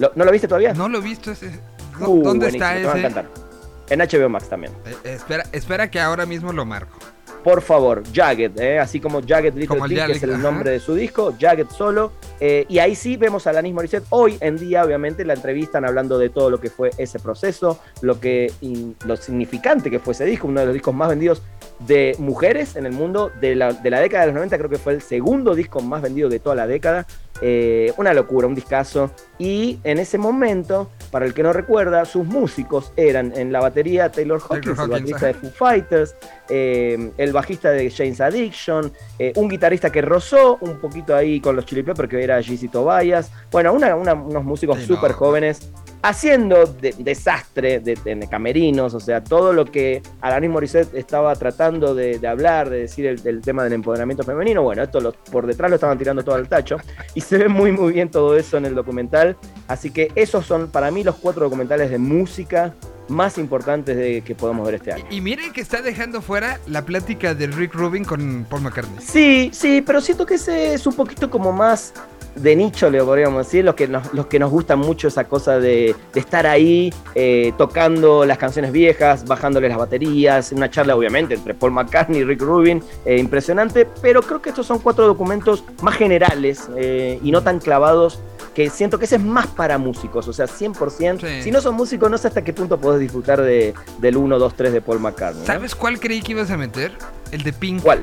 ¿Lo- ¿No lo viste todavía? No lo he visto ese. Uh, ¿Dónde está te va a ese? encantar. En HBO Max también. Eh, espera, espera que ahora mismo lo marco. Por favor, Jagged, ¿eh? así como Jagged Little Como Pill, que es el ajá. nombre de su disco, Jagged solo. eh, y ahí sí vemos a Alanis Morissette. Hoy en día, obviamente, la entrevistan hablando de todo lo que fue ese proceso, lo, que, lo significante que fue ese disco, uno de los discos más vendidos de mujeres en el mundo de la, de la década de los 90, creo que fue el segundo disco más vendido de toda la década. Eh, una locura, un discazo. Y en ese momento, para el que no recuerda, sus músicos eran en la batería Taylor Hawkins, el Hawkins, baterista de ajá. Foo Fighters, eh, el bajista de James Addiction, eh, un guitarrista que rozó un poquito ahí con los Chili Peppers, que era GC Tobias. Bueno, una- una- unos músicos súper jóvenes haciendo de- desastre de, de camerinos, o sea, todo lo que Alanis Morissette estaba tratando de, de hablar, de decir el, tema del empoderamiento femenino, bueno, esto lo- por detrás lo estaban tirando todo al tacho y se ve muy muy bien todo eso en el documental, así que esos son para mí los cuatro documentales de música más importantes de, que podemos ver este año. Y, y miren que está dejando fuera la plática de Rick Rubin con Paul McCartney. Sí, sí, pero siento que ese es un poquito como más de nicho, le podríamos decir, los que nos, los que nos gustan mucho esa cosa de, de estar ahí eh, tocando las canciones viejas, bajándole las baterías, una charla obviamente entre Paul McCartney y Rick Rubin, eh, impresionante, pero creo que estos son cuatro documentos más generales eh, y no tan clavados que siento que ese es más para músicos, o sea, 100%. Sí. Si no son músicos, no sé hasta qué punto podés disfrutar de, del 1, 2, 3 de Paul McCartney. ¿no? ¿Sabes cuál creí que ibas a meter? El de Pink, ¿Cuál?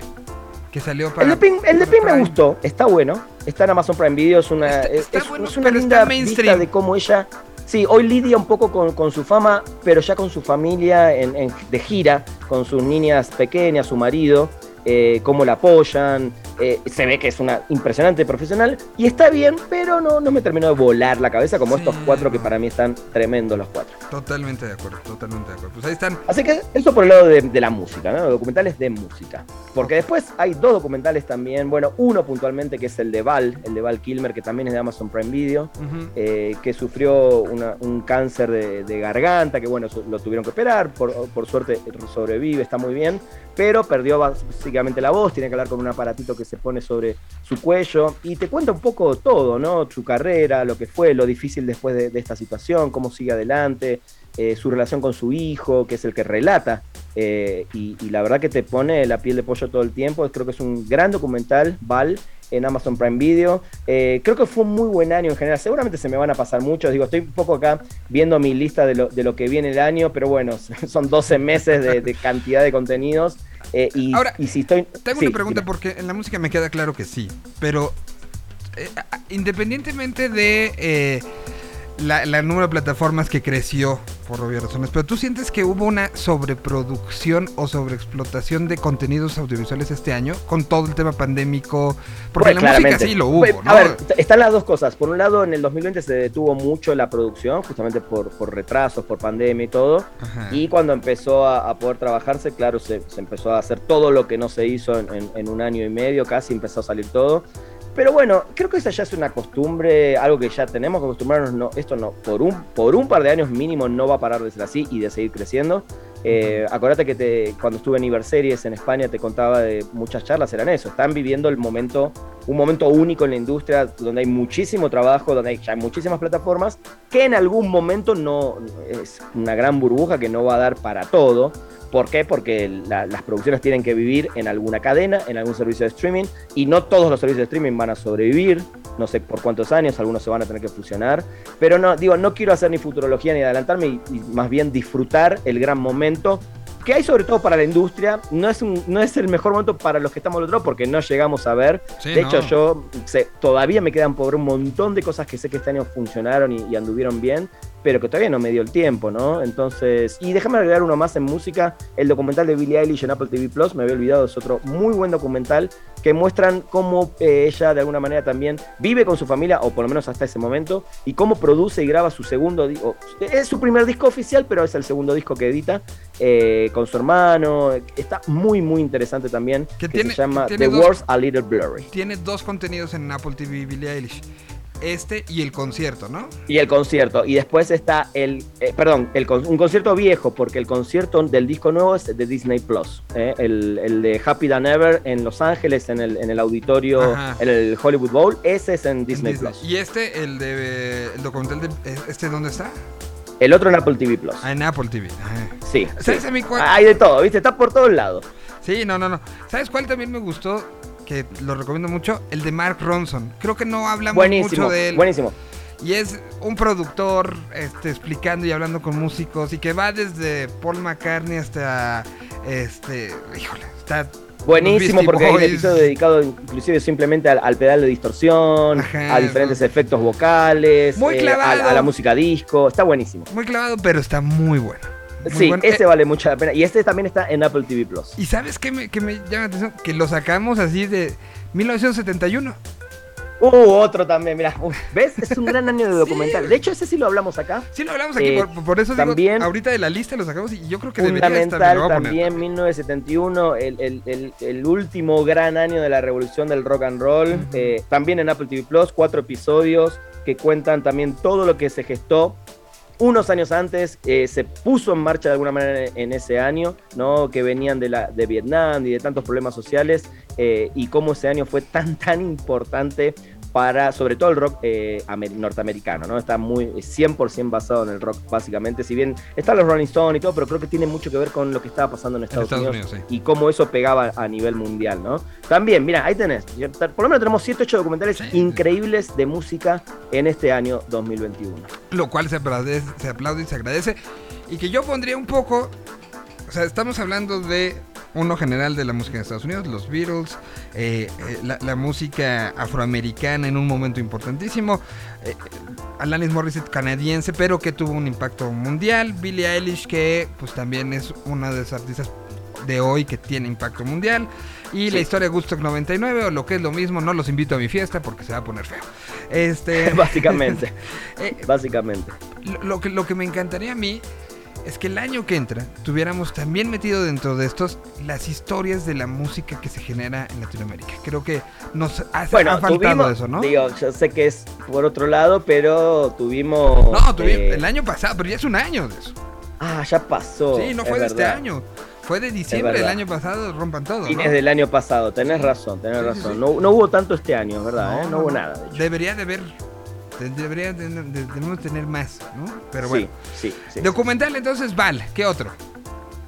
Que salió para. El de el Pink me gustó, está bueno. Está en Amazon Prime Video, es una, Está- es, está es- bueno, es una linda vista de cómo ella. Sí, hoy lidia un poco con, con su fama, pero ya con su familia en, en- de gira, con sus niñas pequeñas, su marido, eh, cómo la apoyan. Eh, se ve que es una impresionante profesional y está bien, pero no, no me terminó de volar la cabeza como Sí, estos cuatro que para mí están tremendos los cuatro. Totalmente de acuerdo, totalmente de acuerdo. Pues ahí están. Así que eso por el lado de, de la música, ¿no? Documentales de música. Porque después hay dos documentales también. Bueno, uno puntualmente que es el de Val, el de Val Kilmer, que también es de Amazon Prime Video, eh, que sufrió una- un cáncer de, de garganta, que bueno, lo tuvieron que operar. Por, por suerte sobrevive, está muy bien. Pero perdió básicamente la voz, tiene que hablar con un aparatito que se pone sobre su cuello. Y te cuenta un poco todo, ¿no? Su carrera, lo que fue, lo difícil después de, esta situación, cómo sigue adelante eh, su relación con su hijo, que es el que relata, eh, y, la verdad que te pone la piel de pollo todo el tiempo. Creo que es un gran documental, Val, en Amazon Prime Video. Eh, creo que fue un muy buen año en general. Seguramente se me van a pasar muchos. Digo, estoy un poco acá viendo mi lista de lo, que viene el año, pero bueno, son 12 meses de cantidad de contenidos. Eh, y, Ahora, y si estoy. Tengo sí, una pregunta porque en la música me queda claro que sí, pero eh, independientemente de eh, la, la número de plataformas que creció por obvias razones. Pero tú sientes que hubo una sobreproducción o sobreexplotación de contenidos audiovisuales este año con todo el tema pandémico. Porque Pues, la música claramente. sí lo hubo, Pues, ¿no? A ver, están las dos cosas. Por un lado, en el 2020 se detuvo mucho la producción, justamente por, por retrasos, por pandemia y todo. Ajá. Y cuando empezó a, a poder trabajarse, claro, se, se empezó a hacer todo lo que no se hizo en, en- en un año y medio, casi empezó a salir todo. Pero bueno, creo que esa ya es una costumbre, algo que ya tenemos que acostumbrarnos. No, esto no, por un, por un par de años mínimo no va a parar de ser así y de seguir creciendo. Eh, acuérdate que te, cuando estuve en Iberseries en España te contaba de muchas charlas, eran eso. Están viviendo el momento, un momento único en la industria donde hay muchísimo trabajo, donde hay muchísimas plataformas, que en algún momento no es una gran burbuja que no va a dar para todo. ¿Por qué? Porque la- las producciones tienen que vivir en alguna cadena, en algún servicio de streaming, y no todos los servicios de streaming van a sobrevivir, no sé por cuántos años, algunos se van a tener que fusionar, pero no, digo, no quiero hacer ni futurología ni adelantarme, y más bien disfrutar el gran momento que hay sobre todo para la industria, no es, un- no es el mejor momento para los que estamos al otro lado porque no llegamos a ver. Sí, de hecho, no. yo sé, todavía me quedan por un montón de cosas que sé que este año funcionaron y, y anduvieron bien, pero que todavía no me dio el tiempo, ¿no? Entonces, y déjame agregar uno más en música, el documental de Billie Eilish en Apple TV Plus, me había olvidado, es otro muy buen documental que muestran cómo eh, ella de alguna manera también vive con su familia, o por lo menos hasta ese momento, y cómo produce y graba su segundo disco. Es su primer disco oficial, pero es el segundo disco que edita eh, con su hermano. Está muy, muy interesante también, Que que, tiene- se llama tiene The dos- World's a Little Blurry. Tiene dos contenidos en Apple TV Billie Eilish. Este y el concierto, ¿no? Y el concierto. Y después está el. eh, perdón, el, un concierto viejo, porque el concierto del disco nuevo es de Disney Plus. ¿eh? El, el de Happy Than Ever en Los Ángeles, en el, en el auditorio, Ajá. en el Hollywood Bowl. Ese es en Disney, En Disney. Plus. Y este, el de el documental de este dónde está? El otro en Apple TV Plus. Ah, en Apple TV. Ajá. Sí. ¿Sabes sí. a mí cuál? Hay de todo, ¿viste? Está por todos lados. Sí, no, no, no. ¿Sabes cuál también me gustó? Que lo recomiendo mucho, el de Mark Ronson. Creo que no hablamos Buenísimo. mucho de él. Buenísimo. Y es un productor este, explicando y hablando con músicos y que va desde Paul McCartney hasta este, híjole, está Buenísimo porque hay un episodio dedicado inclusive simplemente al, al pedal de distorsión, Ajá, a diferentes efectos vocales, Muy eh, a, la música disco. Está buenísimo. muy clavado, pero está muy bueno. Muy sí, bueno. ese Eh, vale mucho la pena. Y este también está en Apple TV Plus. y sabes qué me, qué me llama la atención? Que lo sacamos así de 1971. Uh, otro también, mira. ¿Ves? Es un gran año de documental. De hecho, ese sí lo hablamos acá. Sí lo hablamos aquí, Eh, por, por eso digo, también- ahorita de la lista lo sacamos y yo creo que debería estar, me Fundamental también, 1971, el, el- el- el último gran año de la revolución del rock and roll. Eh, también en Apple TV Plus, cuatro episodios que cuentan también todo lo que se gestó. Unos años antes eh, se puso en marcha de alguna manera en, ese año, ¿no? Que venían de, la, de Vietnam y de tantos problemas sociales, eh, y cómo ese año fue tan, tan importante para, sobre todo el rock eh, amer- norteamericano, ¿no? Está muy 100% basado en el rock, básicamente. Si bien están los Rolling Stones y todo, pero creo que tiene mucho que ver con lo que estaba pasando en Estados, Estados Unidos, Unidos, y cómo eso pegaba a nivel mundial, ¿no? También, mira, ahí tenés. Por lo menos tenemos 7, 8 documentales Sí. increíbles de música en este año 2021. lo cual se aplaude, se aplaude y se agradece. Y que yo pondría un poco, o sea, estamos hablando de uno general de la música en Estados Unidos, los Beatles, eh, eh, la, la música afroamericana en un momento importantísimo, eh, Alanis Morissette canadiense, pero que tuvo un impacto mundial, Billie Eilish, que pues también es una de las artistas de hoy que tiene impacto mundial. Y la historia de Gusto 99, o lo que es lo mismo, no los invito a mi fiesta porque se va a poner feo. Este, Básicamente, eh, básicamente. lo, lo que, lo que me encantaría a mí es que el año que entra tuviéramos también metido dentro de estos las historias de la música que se genera en Latinoamérica. Creo que nos ha, Bueno, ha faltado tuvimos, eso, ¿no? digo, yo sé que es por otro lado, pero tuvimos... no, tuvimos eh, el año pasado, pero ya es un año de eso. Ah, ya pasó. sí, no es fue de este año. Fue de diciembre del año pasado, rompan todo. Fines ¿no? del año pasado, tenés razón, tenés Sí, razón. sí. No, no hubo tanto este año, es ¿verdad? eh? No, hubo nada, de hecho. Debería de haber. De- Debería debemos tener más, ¿no? Pero bueno. Sí, sí, sí. Documental entonces, Val, ¿qué otro?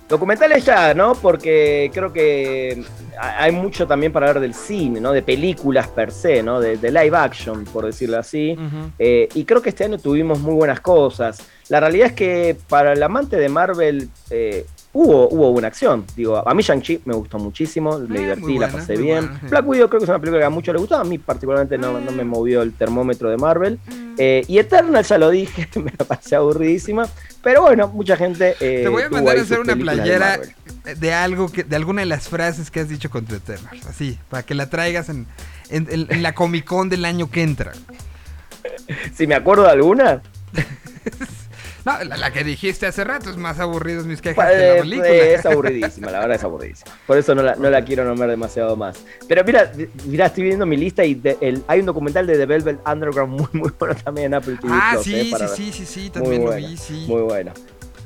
Documentales ya, ¿no? Porque creo que hay mucho también para hablar del cine, ¿no? De películas per se, ¿no? De, de live action, por decirlo así. Eh, y creo que este año tuvimos muy buenas cosas. La realidad es que para el amante de Marvel eh, hubo, hubo buena acción. Digo, a mí Shang-Chi me gustó muchísimo, me Ah, divertí, la pasé bien. buena, sí. Black Widow creo que es una película que a muchos les gustó, a mí particularmente no, no me movió el termómetro de Marvel. Eh, y Eternal, ya lo dije, me pareció aburridísima. Pero bueno, mucha gente. eh, Te voy a mandar a hacer una de playera de algo que, de alguna de las frases que has dicho contra Eternal. Así, para que la traigas en, en- en- en la Comic Con del año que entra. Si me acuerdo de alguna, No, la, la que dijiste hace rato es más aburridas mis quejas que eh, la película. eh, es aburridísima, la verdad es aburridísima. Por eso no la, no la quiero nombrar demasiado más. Pero mira, mira, estoy viendo mi lista y de- el- hay un documental de The Velvet Underground muy, muy bueno también en Apple TV. ah, Plus, sí, eh, sí, para sí, sí, Muy también lo buena, vi, sí. Muy bueno.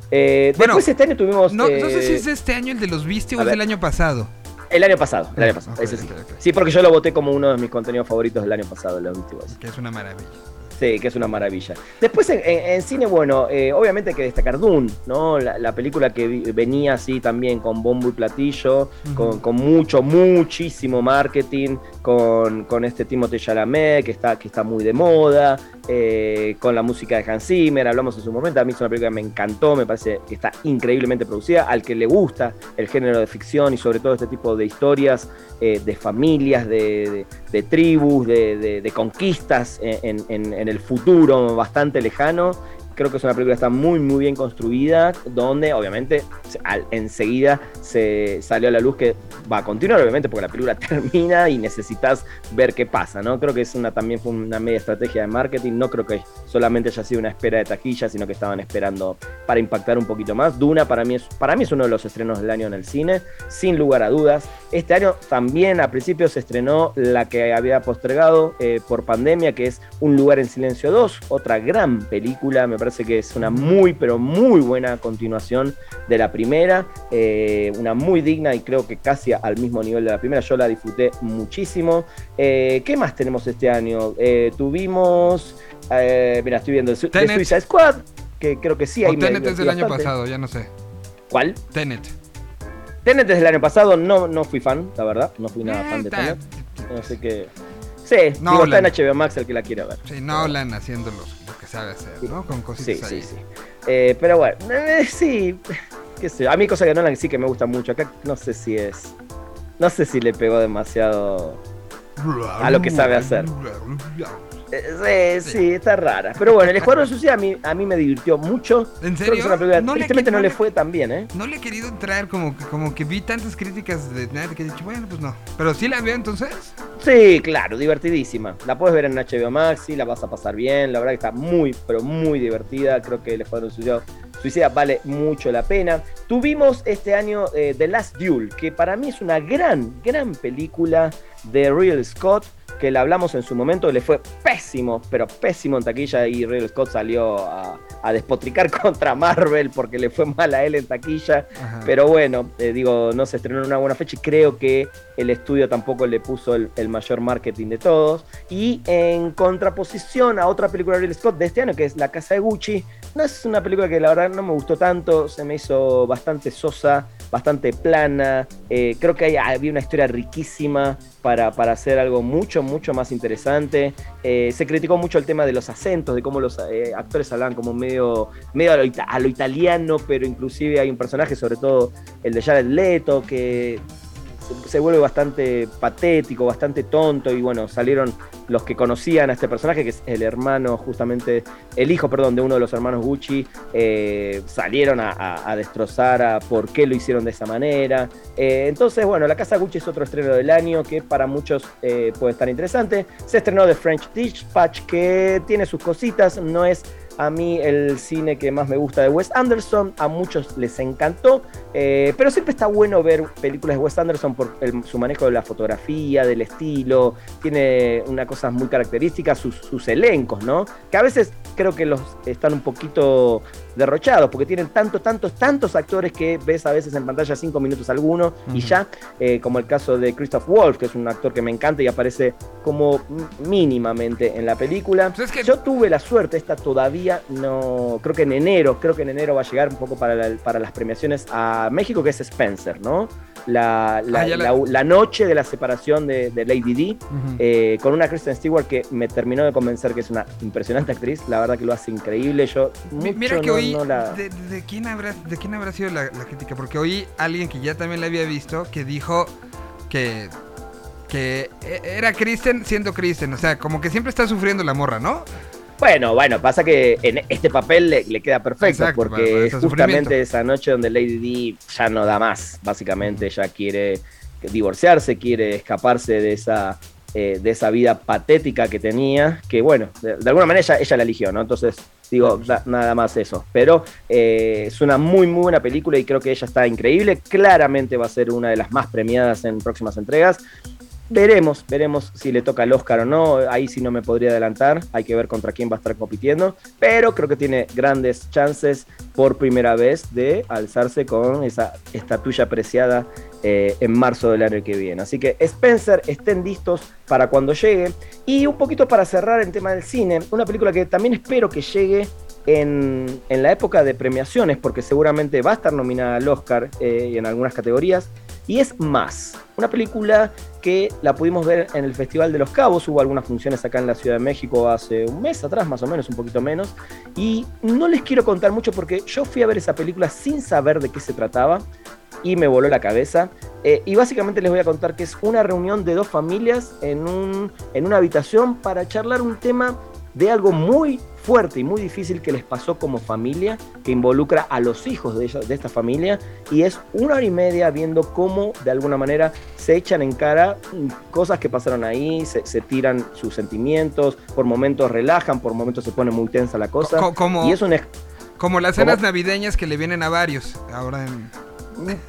Eh, Bueno, después este año tuvimos. No, no sé si eh, es este año el de los Viste o es del año pasado. El año pasado, el año Ah, pasado, ok, ese sí. Sí, porque yo lo voté como uno de mis contenidos favoritos del año pasado, los Beastie Boys. Que es una maravilla. Sí, que es una maravilla. Después en, en- en cine, bueno, eh, obviamente hay que destacar Dune, ¿no? La, la película que vi- venía así también con bombo y platillo, con, con mucho, muchísimo marketing, con, con este Timothée Chalamet, que está, que está muy de moda, eh, con la música de Hans Zimmer, hablamos en su momento, a mí es una película que me encantó, me parece que está increíblemente producida, al que le gusta el género de ficción y sobre todo este tipo de historias eh, de familias, de, tribus, de, conquistas en- en el futuro bastante lejano. Creo que es una película que está muy, muy bien construida, donde obviamente enseguida se salió a la luz que va a continuar, obviamente, porque la película termina y necesitas ver qué pasa, ¿no? Creo que es una, también fue una media estrategia de marketing, no creo que solamente haya sido una espera de taquilla, sino que estaban esperando para impactar un poquito más. Duna para mí es, para mí es uno de los estrenos del año en el cine, sin lugar a dudas. Este año también a principio se estrenó la que había postergado eh, por pandemia, que es Un lugar en silencio 2, otra gran película, me parece que es una muy, pero muy buena continuación de la primera, eh, una muy digna y creo que casi al mismo nivel de la primera, yo la disfruté muchísimo. Eh, ¿Qué más tenemos este año? Eh, tuvimos, mira, estoy viendo Tenet. Suicide Squad, que creo que sí, o ahí me Tenet es del año pasado, ya no sé. ¿Cuál? Tenet. Tenet desde el año pasado no, no fui fan, la verdad. No fui nada fan de Tenet. Así que. Sí, No, digo, está en HBO Max el que la quiere ver. Sí, Nolan haciendo los- lo que sabe hacer, ¿no? Con cositas Sí, ahí. sí, sí. Eh, pero bueno, eh, sí. Qué sé yo. A mí, cosa que Nolan sí que me gusta mucho. Acá no sé si es. No sé si le pegó demasiado. A lo que sabe hacer. Eh, sí, sí, está rara. Pero bueno, el Escuadrón Suicida a mí, a mí me divirtió mucho. ¿En Creo que serio? es una película, No le tristemente qui- no le le- fue tan bien, ¿eh? No le he querido entrar, como que, como que vi tantas críticas de nada que he dicho, bueno, pues no. Pero sí la veo entonces. Sí, claro, divertidísima. La puedes ver en HBO Max, sí, la vas a pasar bien. La verdad que está muy, pero muy divertida. Creo que el Escuadrón Suicida, Suicida vale mucho la pena. Tuvimos este año eh, The Last Duel, que para mí es una gran, gran película de Real Scott, que la hablamos en su momento, le fue pésimo, pero pésimo en taquilla y Real Scott salió a, a despotricar contra Marvel porque le fue mal a él en taquilla. Ajá. Pero bueno, eh, digo, no se estrenó en una buena fecha y creo que el estudio tampoco le puso el, el mayor marketing de todos. Y en contraposición a otra película de Ridley Scott de este año, que es La Casa de Gucci, no es una película que la verdad no me gustó tanto, se me hizo bastante sosa, bastante plana. eh, creo que había una historia riquísima para, para hacer algo mucho, mucho más interesante. Eh, se criticó mucho el tema de los acentos, de cómo los eh, actores hablan como medio, medio a lo italiano, pero inclusive hay un personaje, sobre todo el de Jared Leto, que se, vuelve bastante patético, bastante tonto, y bueno, salieron los que conocían a este personaje, que es el hermano, justamente, el hijo, perdón, de uno de los hermanos Gucci, eh, salieron a destrozar a por qué lo hicieron de esa manera. Eh, entonces, bueno, La Casa Gucci es otro estreno del año que para muchos eh, puede estar interesante. Se estrenó The French Dispatch, que tiene sus cositas, no es a mí el cine que más me gusta de Wes Anderson, a muchos les encantó, eh, pero siempre está bueno ver películas de Wes Anderson por su manejo de la fotografía, del estilo, tiene una cosa muy característica, sus elencos, ¿no? Que a veces creo que los están un poquito derrochados, porque tienen tantos, tantos, tantos actores que ves a veces en pantalla cinco minutos alguno y ya, eh, como el caso de Christoph Wolf, que es un actor que me encanta y aparece como mínimamente en la película. Pues es que- Yo tuve la suerte, esta todavía no, creo que en enero, creo que en enero va a llegar un poco para, la- para las premiaciones a México, que es Spencer, ¿no? La, la, Ah, la- noche de la separación de, de Lady D, eh, con una Kristen Stewart que me terminó de convencer que es una impresionante actriz, la verdad que lo hace increíble, yo mucho Mira que no- oí. no la- De, de quién habrá, ¿De quién habrá sido la, crítica? Porque oí a alguien que ya también la había visto que dijo que. Que e- era Kristen siendo Kristen. O sea, como que siempre está sufriendo la morra, ¿no? Bueno, bueno, pasa que en este papel le, le queda perfecto, Exacto, porque justamente esa noche donde Lady D ya no da más, básicamente ya quiere divorciarse, quiere escaparse de esa, eh, de esa vida patética que tenía, que bueno, de, de alguna manera ella, ella la eligió, ¿no? Entonces, digo, da- nada más eso. Pero eh, es una muy, muy buena película y creo que ella está increíble, claramente va a ser una de las más premiadas en próximas entregas. Veremos, veremos si le toca el Oscar o no. Ahí sí no me podría adelantar. Hay que ver contra quién va a estar compitiendo. Pero creo que tiene grandes chances por primera vez de alzarse con esa estatuilla preciada eh, en marzo del año que viene. Así que Spencer, estén listos para cuando llegue. Y un poquito para cerrar el tema del cine, una película que también espero que llegue en, en la época de premiaciones, porque seguramente va a estar nominada al Oscar eh, en algunas categorías. Y es Más, una película que la pudimos ver en el Festival de los Cabos. Hubo algunas funciones acá en la Ciudad de México hace un mes atrás, más o menos, un poquito menos. Y no les quiero contar mucho porque yo fui a ver esa película sin saber de qué se trataba y me voló la cabeza. Eh, y básicamente les voy a contar que es una reunión de dos familias en, un, en una habitación para charlar un tema de algo muy fuerte y muy difícil que les pasó como familia, que involucra a los hijos de, ella- de esta familia, y es una hora y media viendo cómo de alguna manera se echan en cara cosas que pasaron ahí, se, se tiran sus sentimientos, por momentos relajan, por momentos se pone muy tensa la cosa. Co- como- y es un, Como las cenas navideñas que le vienen a varios. Ahora en.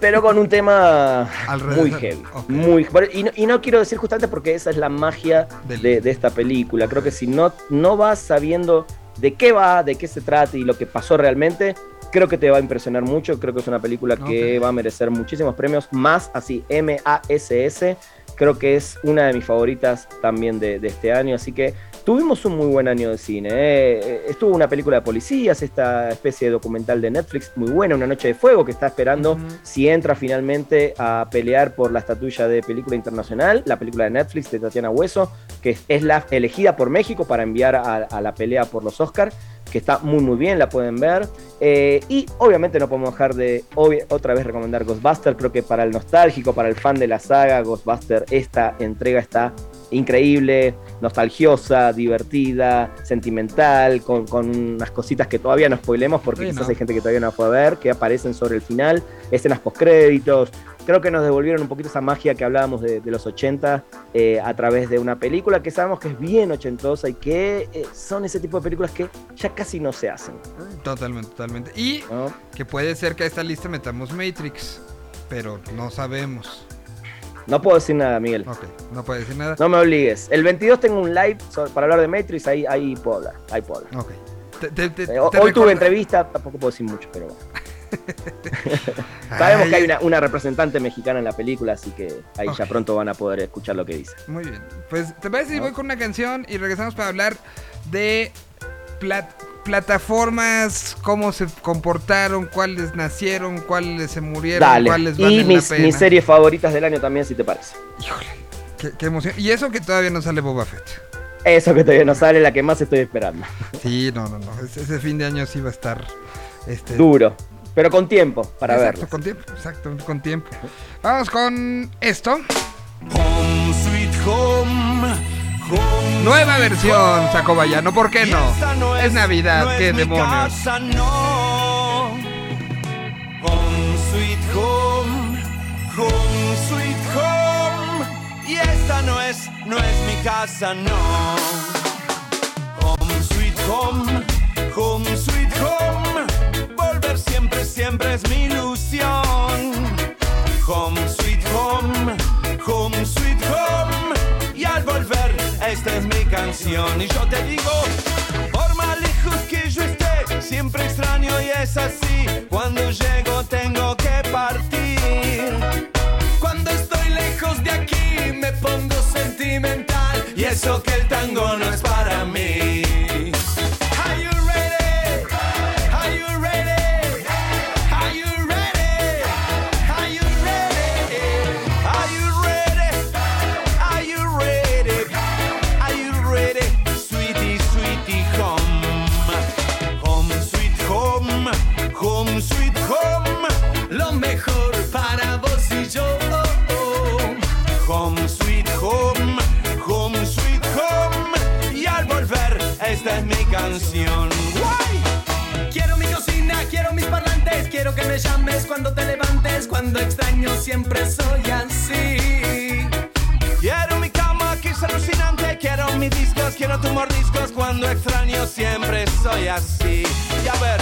pero con un tema Alrededor. muy heavy. Muy, y, no, y no quiero decir justamente porque esa es la magia de, de esta película. Creo que si no, no vas sabiendo de qué va, de qué se trata y lo que pasó realmente, creo que te va a impresionar mucho. Creo que es una película que va a merecer muchísimos premios, más así, M-A-S-S. Creo que es una de mis favoritas también de, de este año, así que tuvimos un muy buen año de cine. ¿eh? Eh, Estuvo una película de policías, esta especie de documental de Netflix muy buena, Una Noche de Fuego, que está esperando si entra finalmente a pelear por la estatuilla de película internacional, la película de Netflix de Tatiana Hueso, que es la elegida por México para enviar a, a la pelea por los Oscars, que está muy muy bien, la pueden ver. Eh, y obviamente no podemos dejar de otra vez recomendar Ghostbuster, creo que para el nostálgico, para el fan de la saga, Ghostbuster, esta entrega está increíble, nostalgiosa, divertida, sentimental, con, con unas cositas que todavía no spoilemos porque Sí, quizás no. hay gente que todavía no fue a ver, que aparecen sobre el final, escenas postcréditos. Creo que nos devolvieron un poquito esa magia que hablábamos de, de los 80 eh, a través de una película que sabemos que es bien ochentosa y que eh, son ese tipo de películas que ya casi no se hacen. Totalmente, totalmente. Y ¿no? que puede ser que a esta lista metamos Matrix. Pero no sabemos. No puedo decir nada, Miguel. Ok, no puede decir nada. No me obligues. El 22 tengo un live para hablar de Matrix, ahí, ahí puedo hablar. Ahí puedo hablar. Ok. Te- te- te- Eh, hoy tuve entrevista, tampoco puedo decir mucho, pero bueno. Sabemos Ay, que hay una, una representante mexicana en la película, así que ahí ya pronto van a poder escuchar lo que dice. Muy bien. Pues, ¿te parece si ¿No? voy con una canción y regresamos para hablar de plat- plataformas, cómo se comportaron, cuáles nacieron, cuáles se murieron, Dale. cuáles Y valen mis, la pena? mis series favoritas del año también, si te parece. Híjole, qué, qué emoción. Y eso que todavía no sale Boba Fett. Eso que todavía no sale, la que más estoy esperando. Sí, no, no, no. Ese, ese fin de año sí va a estar. Este, Duro. Pero con tiempo para exacto, verlo. con tiempo, exacto, con tiempo. Vamos con esto. Home sweet home. Nueva versión, home. Sacobaya. ¿Por qué no? no Es Navidad, no es qué mi demonios. casa, no. Home sweet home. Home sweet home. Y esta no es, no es mi casa, no. Home sweet home. Home sweet home. Volver siempre, siempre es mi ilusión. Home sweet home, home sweet home. Esta es mi canción. Y yo te digo, por más lejos que yo esté, siempre extraño y es así. Cuando llego tengo que partir. Cuando estoy lejos de aquí me pongo sentimental. Y eso que el tango no es para mí. Quiero que me llames cuando te levantes, cuando extraño siempre soy así. Quiero mi cama que es alucinante, quiero mis discos, quiero tu mordiscos, cuando extraño siempre soy así. Y a ver,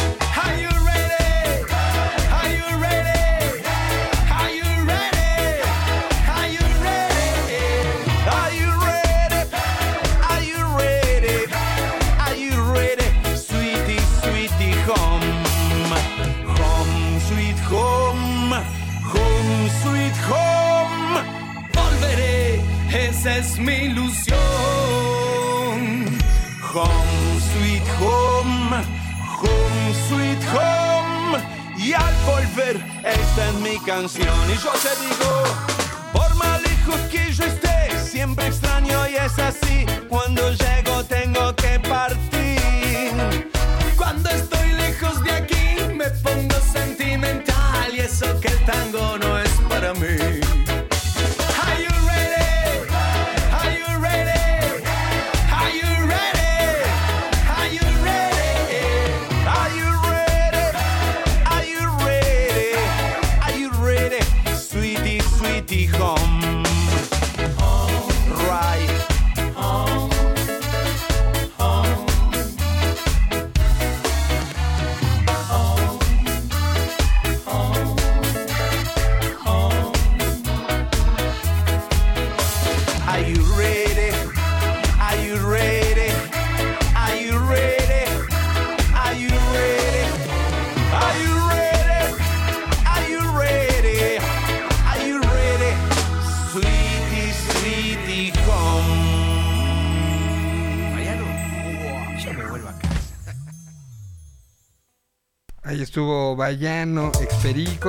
canción. Y yo te digo,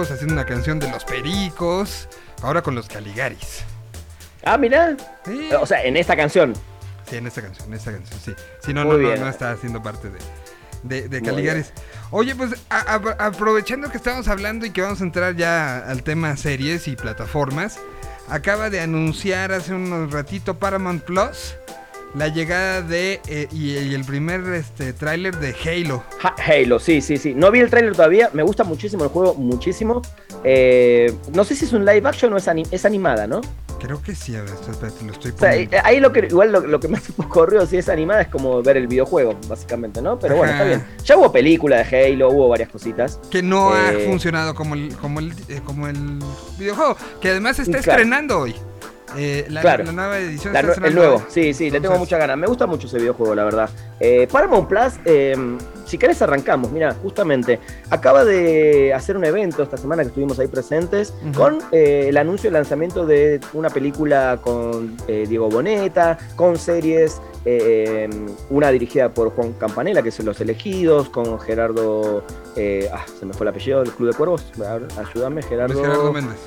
Haciendo una canción de los Pericos. Ahora con los Caligaris. Ah, mira. Sí. O sea, en esta canción. Sí, en esta canción, en esta canción, sí. Si no, no, no, no está haciendo parte de, de, Caligaris. Oye, pues a- a- aprovechando que estamos hablando y que vamos a entrar ya al tema series y plataformas, acaba de anunciar hace unos ratito Paramount Plus la llegada de eh, y, y el primer este tráiler de Halo. Ha- Halo, sí, sí, sí. No vi el tráiler todavía. Me gusta muchísimo el juego, muchísimo. Eh, no sé si es un live action o es, ani- es animada, ¿no? Creo que sí, a ver, espérate, lo estoy O sea, poniendo. ahí lo que igual lo, lo que me hace un poco ruido si es animada es como ver el videojuego, básicamente, ¿no? Pero bueno, Ajá. está bien. Ya hubo película de Halo, hubo varias cositas. que no ha eh, funcionado como el, como el, como el videojuego, que además se está Claro. estrenando hoy. Eh, la, Claro. la nueva edición La está nue- el nuevo, sí, sí, le tengo muchas ganas. Me gusta mucho ese videojuego, la verdad. Eh, Paramount Plus, eh, si querés arrancamos, mira, justamente, acaba de hacer un evento esta semana que estuvimos ahí presentes con eh, el anuncio y lanzamiento de una película con eh, Diego Boneta, con series, eh, una dirigida por Juan Campanella, que es Los Elegidos, con Gerardo, ah, se me fue el apellido del Club de Cuervos, ayúdame, Luis Gerardo. Gerardo Méndez.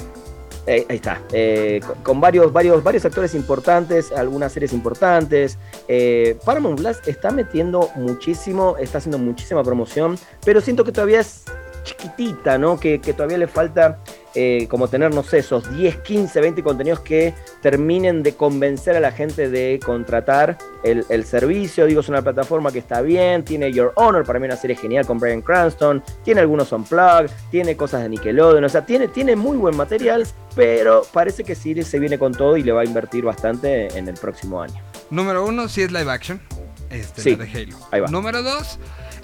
Eh, ahí está, eh, con, varios, varios, varios actores importantes, algunas series importantes. Eh, Paramount Plus está metiendo muchísimo, está haciendo muchísima promoción, pero siento que todavía es chiquitita, ¿no? Que, que todavía le falta eh, como tener, no sé, esos 10, 15, 20 contenidos que terminen de convencer a la gente de contratar el, el servicio. Digo, es una plataforma que está bien, tiene Your Honor, para mí una serie genial con Brian Cranston, tiene algunos unplugged, tiene cosas de Nickelodeon, o sea, tiene, tiene muy buen material, pero parece que Siri se viene con todo y le va a invertir bastante en el próximo año. Número uno, sí es live action. Este, Sí, la de Halo. ahí va. Número dos,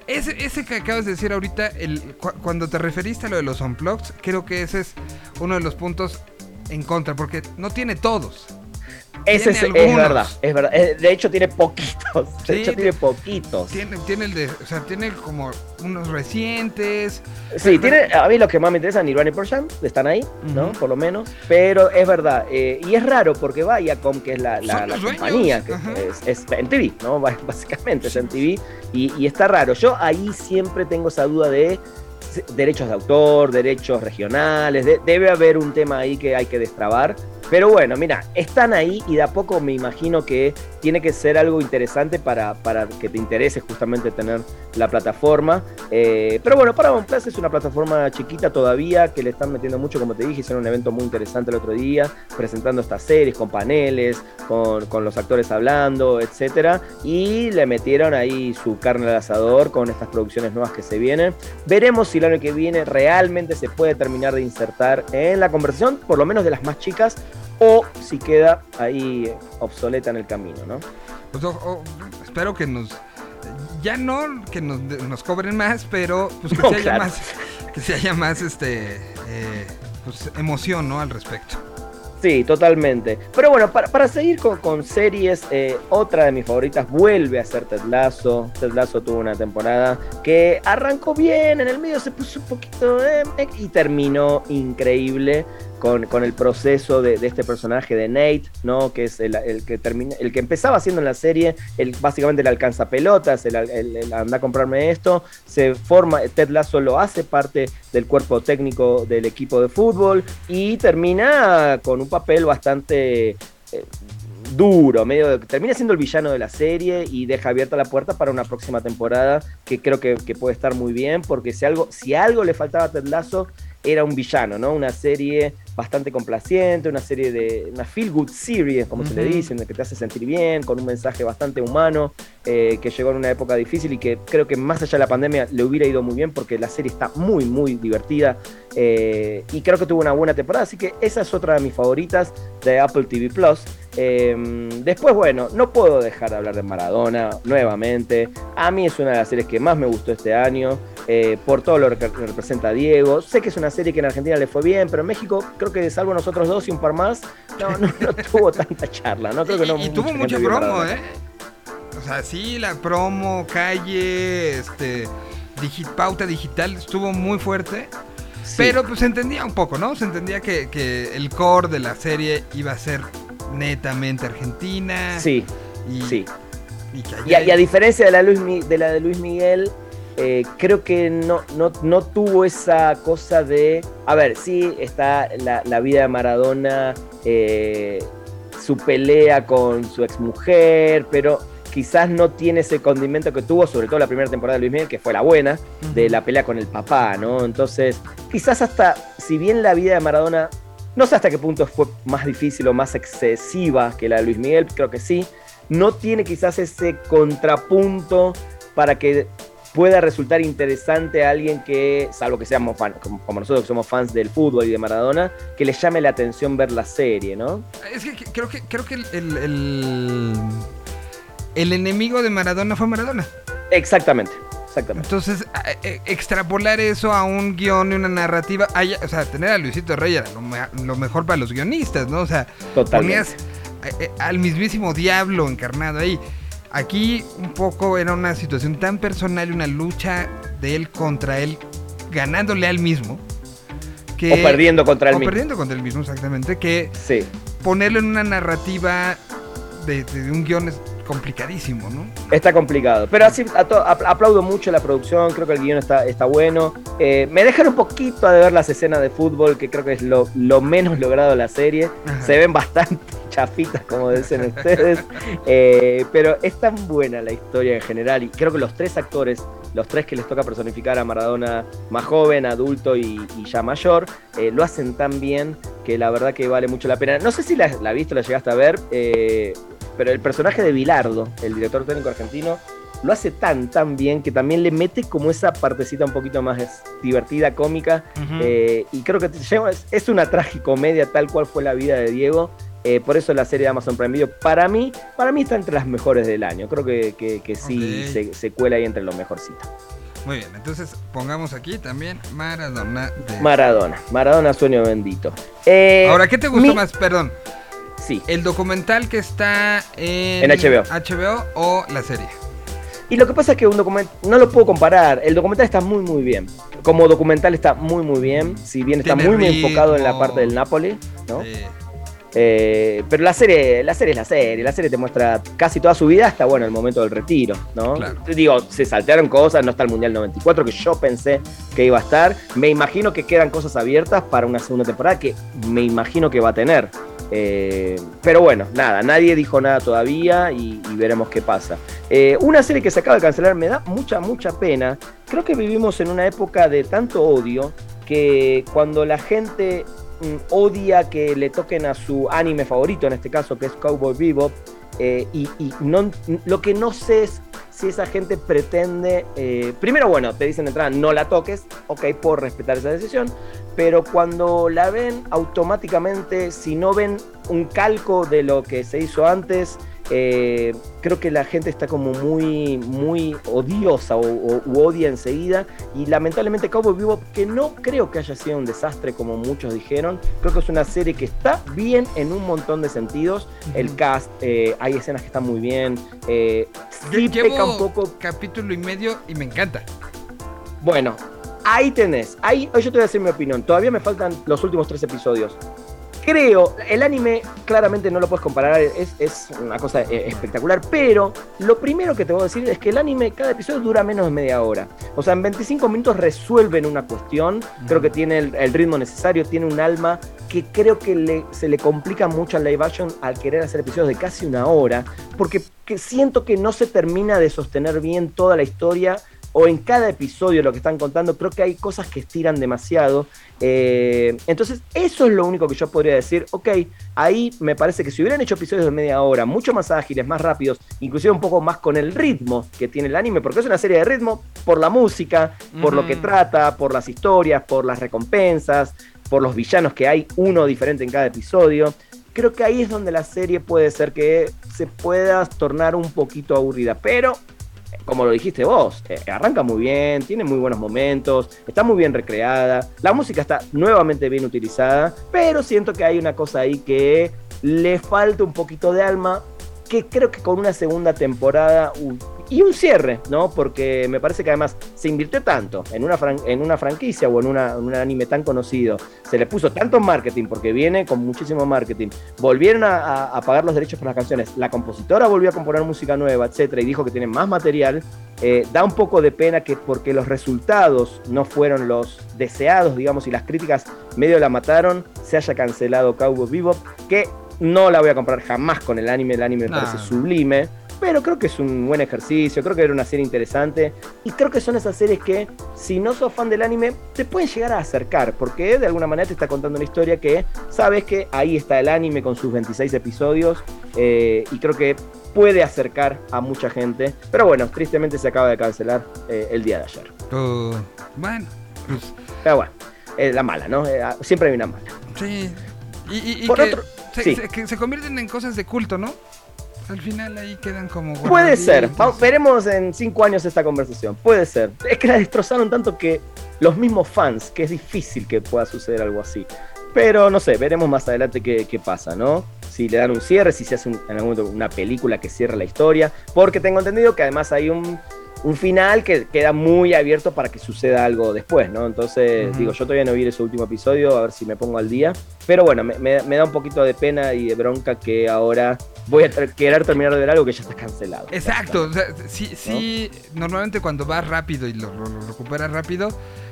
ese, que acabas de decir ahorita, el, cu- cuando te referiste a lo de los unplugged, creo que ese es uno de los puntos en contra, porque no tiene todos. Ese es, es verdad, es verdad. Eh, De hecho, tiene poquitos. De Sí, hecho, tiene poquitos. Tiene, tiene el de, o sea, tiene como unos recientes. Sí, tiene, a mí los que más me interesan, Nirvana y Pearl Jam, están ahí, ¿no? Por lo menos. Pero es verdad, eh, y es raro porque Viacom, que es la, la, compañía, que es, es en TV, ¿no? Básicamente es en TV, y, y está raro. Yo ahí siempre tengo esa duda de derechos de autor, derechos regionales, de- debe haber un tema ahí que hay que destrabar. Pero bueno, mira, están ahí y de a poco me imagino que tiene que ser algo interesante para, para que te interese justamente tener la plataforma. Eh, pero bueno, Paramount Plus es una plataforma chiquita todavía que le están metiendo mucho, como te dije, hicieron un evento muy interesante el otro día, presentando estas series con paneles, con, con los actores hablando, etcétera, y le metieron ahí su carne al asador con estas producciones nuevas que se vienen. Veremos si el año que viene realmente se puede terminar de insertar en la conversación, por lo menos de las más chicas, o si queda ahí obsoleta en el camino, ¿no? Pues, o- o- espero que nos. Ya no que nos, nos cobren más, pero pues que No, se haya claro. más. Que se haya más este. eh, pues emoción, ¿no? Al respecto. Sí, totalmente. Pero bueno, para, para seguir con, con series, eh, otra de mis favoritas vuelve a ser Ted Lasso. Ted Lasso tuvo una temporada que arrancó bien, en el medio se puso un poquito eh, y terminó increíble con, el proceso de, este personaje de Nate, ¿no? Que es el, que termina, el que empezaba haciendo en la serie, el, básicamente el alcanza pelotas, el, anda a comprarme esto, se forma, Ted Lasso lo hace parte del cuerpo técnico del equipo de fútbol y termina con un papel bastante eh, duro, medio termina siendo el villano de la serie y deja abierta la puerta para una próxima temporada que creo que, que puede estar muy bien porque si algo, si algo le faltaba a Ted Lasso era un villano, ¿no? Una serie bastante complaciente, una serie de. una feel good series, como se le dicen, que te hace sentir bien, con un mensaje bastante humano, eh, que llegó en una época difícil y que creo que más allá de la pandemia le hubiera ido muy bien porque la serie está muy, muy divertida eh, y creo que tuvo una buena temporada, así que esa es otra de mis favoritas de Apple TV Plus. Eh, después, bueno, no puedo dejar de hablar de Maradona nuevamente. A mí es una de las series que más me gustó este año, eh, por todo lo que representa Diego. Sé que es una serie que en Argentina le fue bien, pero en México creo que salvo nosotros dos y un par más, no, no, no tuvo tanta charla. No creo que no. y, y tuvo vio promo. ¿eh? O sea, sí, la promo, calle, este. digi- pauta digital estuvo muy fuerte. Sí. Pero pues se entendía un poco, ¿no? Se entendía que, que el core de la serie iba a ser netamente argentina. Sí, Y, sí. y que Y a, allá- y a diferencia de la, Luis Mi- de la de Luis Miguel, eh, creo que no, no, no tuvo esa cosa de. A ver, sí está la, la vida de Maradona, eh, su pelea con su exmujer, pero quizás no tiene ese condimento que tuvo, sobre todo la primera temporada de Luis Miguel, que fue la buena, de la pelea con el papá, ¿no? Entonces, quizás hasta, si bien la vida de Maradona, no sé hasta qué punto fue más difícil o más excesiva que la de Luis Miguel, creo que sí, no tiene quizás ese contrapunto para que pueda resultar interesante a alguien que, salvo que seamos fan, como, como nosotros que somos fans del fútbol y de Maradona, que le llame la atención ver la serie, ¿no? Es que, que- creo que creo que el, el, el- el enemigo de Maradona fue Maradona. Exactamente, exactamente. Entonces, e- extrapolar eso a un guion y una narrativa, hay- o sea, tener a Luisito Rey era lo, me- lo mejor para los guionistas, ¿no? O sea, Totalmente. ponías eh, eh, al mismísimo diablo encarnado ahí. Aquí un poco era una situación tan personal y una lucha de él contra él, ganándole al mismo. Que, o perdiendo contra el o mismo. perdiendo contra el mismo, exactamente. Que Sí. ponerlo en una narrativa de, de un guion es complicadísimo, ¿no? Está complicado. Pero así aplaudo mucho la producción, creo que el guion está, está bueno. Eh, me dejan un poquito de ver las escenas de fútbol, que creo que es lo, lo menos logrado de la serie. Ajá. Se ven bastante chafitas, como dicen ustedes. Eh, pero es tan buena la historia en general. Y creo que los tres actores, los tres que les toca personificar a Maradona más joven, adulto y, y ya mayor, eh, lo hacen tan bien que la verdad que vale mucho la pena. No sé si la, la viste, la llegaste a ver, eh, pero el personaje de Bilardo, el director técnico argentino, lo hace tan, tan bien que también le mete como esa partecita un poquito más divertida, cómica. eh, y creo que te lleva- es, es una tragicomedia tal cual fue la vida de Diego. Eh, por eso la serie de Amazon Prime Video, para mí, para mí está entre las mejores del año. Creo que, que- que sí se, se cuela ahí entre lo mejorcito. Muy bien, entonces pongamos aquí también Maradona de... Maradona, Maradona Sueño Bendito. Eh, Ahora, ¿qué te gustó mi- más? Perdón, Sí. ¿el documental que está en... En HBO. HBO o la serie? Y lo que pasa es que un documental, no lo puedo comparar, el documental está muy muy bien. Como documental está muy muy bien, si bien está Tiene muy muy enfocado en la parte del Napoli, ¿no? Eh, Eh, pero la serie, la serie es la serie, la serie te muestra casi toda su vida hasta bueno el momento del retiro, ¿no? Claro. Digo, se saltearon cosas, no está el Mundial 94 que yo pensé que iba a estar. Me imagino que quedan cosas abiertas para una segunda temporada que me imagino que va a tener. Eh, pero bueno, nada, nadie dijo nada todavía y, y veremos qué pasa. Eh, una serie que se acaba de cancelar me da mucha, mucha pena. Creo que vivimos en una época de tanto odio que cuando la gente odia que le toquen a su anime favorito, en este caso que es Cowboy Bebop, eh, y, y no, lo que no sé es si esa gente pretende, eh, primero bueno, te dicen de entrada no la toques, ok, por respetar esa decisión, pero cuando la ven automáticamente, si no ven un calco de lo que se hizo antes, eh, creo que la gente está como muy, muy odiosa o, o- u odia enseguida. Y lamentablemente Cowboy Vivo, que no creo que haya sido un desastre como muchos dijeron, creo que es una serie que está bien en un montón de sentidos. El cast, eh, hay escenas que están muy bien. Eh, sí llevo peca un poco capítulo y medio y me encanta. Bueno, ahí tenés. Ahí yo te voy a decir mi opinión. Todavía me faltan los últimos tres episodios. Creo, el anime claramente no lo puedes comparar, es, es una cosa eh, espectacular, pero lo primero que te voy a decir es que el anime, cada episodio dura menos de media hora. O sea, en 25 minutos resuelven una cuestión, creo que tiene el, el ritmo necesario, tiene un alma que creo que le- se le complica mucho al live action al querer hacer episodios de casi una hora, porque que siento que no se termina de sostener bien toda la historia o en cada episodio lo que están contando, creo que hay cosas que estiran demasiado. Eh, entonces, eso es lo único que yo podría decir. Ok, ahí me parece que si hubieran hecho episodios de media hora, mucho más ágiles, más rápidos, inclusive un poco más con el ritmo que tiene el anime, porque es una serie de ritmo por la música, por lo que trata, por las historias, por las recompensas, por los villanos que hay, uno diferente en cada episodio. Creo que ahí es donde la serie puede ser que se pueda tornar un poquito aburrida, pero como lo dijiste vos, eh, arranca muy bien, tiene muy buenos momentos, está muy bien recreada, la música está nuevamente bien utilizada, pero siento que hay una cosa ahí que le falta un poquito de alma, que creo que con una segunda temporada y un cierre, ¿no? Porque me parece que además se invirtió tanto en una, fran- en una franquicia o en, una- en un anime tan conocido, se le puso tanto marketing, porque viene con muchísimo marketing, volvieron a, a- a pagar los derechos por las canciones, la compositora volvió a componer música nueva, etcétera, y dijo que tienen más material, eh, da un poco de pena que porque los resultados no fueron los deseados, digamos, y las críticas medio la mataron, se haya cancelado Cowboy Bebop, que no la voy a comprar jamás con el anime, el anime me parece sublime, pero creo que es un buen ejercicio, creo que era una serie interesante, y creo que son esas series que, si no sos fan del anime, te pueden llegar a acercar, porque de alguna manera te está contando una historia que sabes que ahí está el anime con sus 26 episodios, eh, y creo que puede acercar a mucha gente, pero bueno, tristemente se acaba de cancelar eh, el día de ayer. Uh, bueno, pues Pero bueno, es la mala, ¿no? Eh, siempre hay una mala. sí. Y, y- y Por que, otro- se, sí. se- que se convierten en cosas de culto, ¿no? Al final ahí quedan como... Puede ser. Vamos- veremos en cinco años esta conversación. Puede ser. Es que la destrozaron tanto que los mismos fans, que es difícil que pueda suceder algo así. Pero no sé, veremos más adelante qué, qué pasa, ¿no? Si le dan un cierre, si se hace un- en algún momento una película que cierre la historia. Porque tengo entendido que además hay un, un final que queda muy abierto para que suceda algo después, ¿no? Entonces, digo, yo todavía no vi ese último episodio, a ver si me pongo al día. Pero bueno, me, me- me da un poquito de pena y de bronca que ahora voy a querer terminar de ver algo que ya está cancelado. Exacto, o sea, sí, sí, normalmente cuando vas rápido y lo, lo- lo recuperas rápido,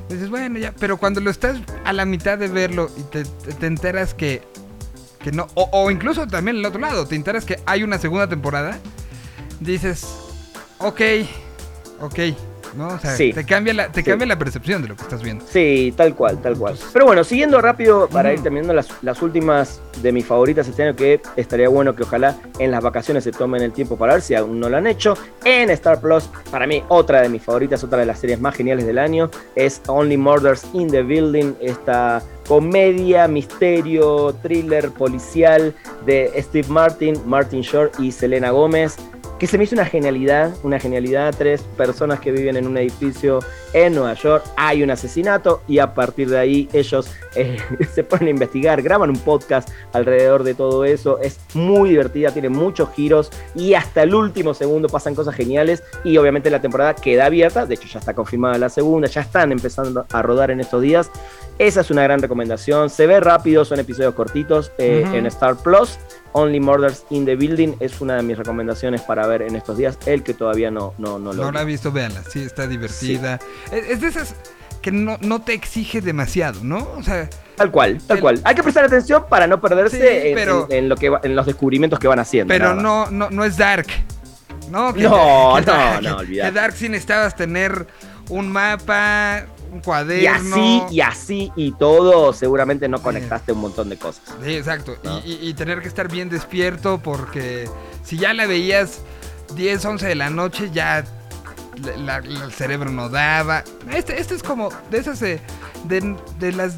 dices, bueno, ya, pero cuando lo estás a la mitad de verlo y te, te- te enteras que, que no, o, o incluso también el otro lado, te enteras que hay una segunda temporada, dices, ok, ok, ¿no? O sea, Sí. te cambia la, te Sí. cambia la percepción de lo que estás viendo. Sí, tal cual, tal cual. Pero bueno, siguiendo rápido para ir terminando las, las últimas de mis favoritas este año, que estaría bueno que ojalá en las vacaciones se tomen el tiempo para ver si aún no lo han hecho. En Star Plus, para mí, otra de mis favoritas, otra de las series más geniales del año, es Only Murders in the Building, esta comedia, misterio, thriller policial de Steve Martin, Martin Short y Selena Gómez. Que se me hizo una genialidad, una genialidad, tres personas que viven en un edificio en Nueva York, hay un asesinato y a partir de ahí ellos eh, se ponen a investigar, graban un podcast alrededor de todo eso, es muy divertida, tiene muchos giros y hasta el último segundo pasan cosas geniales y obviamente la temporada queda abierta, de hecho ya está confirmada la segunda, ya están empezando a rodar en estos días. Esa es una gran recomendación. Se ve rápido, son episodios cortitos eh, en Star Plus. Only Murders in the Building es una de mis recomendaciones para ver en estos días. El que todavía no, no, no lo No la he vi. visto, véanla. Sí, está divertida. Es, es de esas que no, no te exige demasiado, ¿no? O sea, Tal cual, tal El- cual. Hay que prestar atención para no perderse Sí, en, pero- en- en lo que en los descubrimientos que van haciendo. pero no, no, no es dark. No, No, no, Dark- no, olvidate. Que Dark sí necesitabas tener un mapa, un Y cuaderno. así, y así, y todo, seguramente no conectaste un montón de cosas. Sí, exacto. ¿no? Y, y- y tener que estar bien despierto porque si ya la veías 10, 11 de la noche, ya la- la- el cerebro no daba. Este, este es como de esas de, de, de las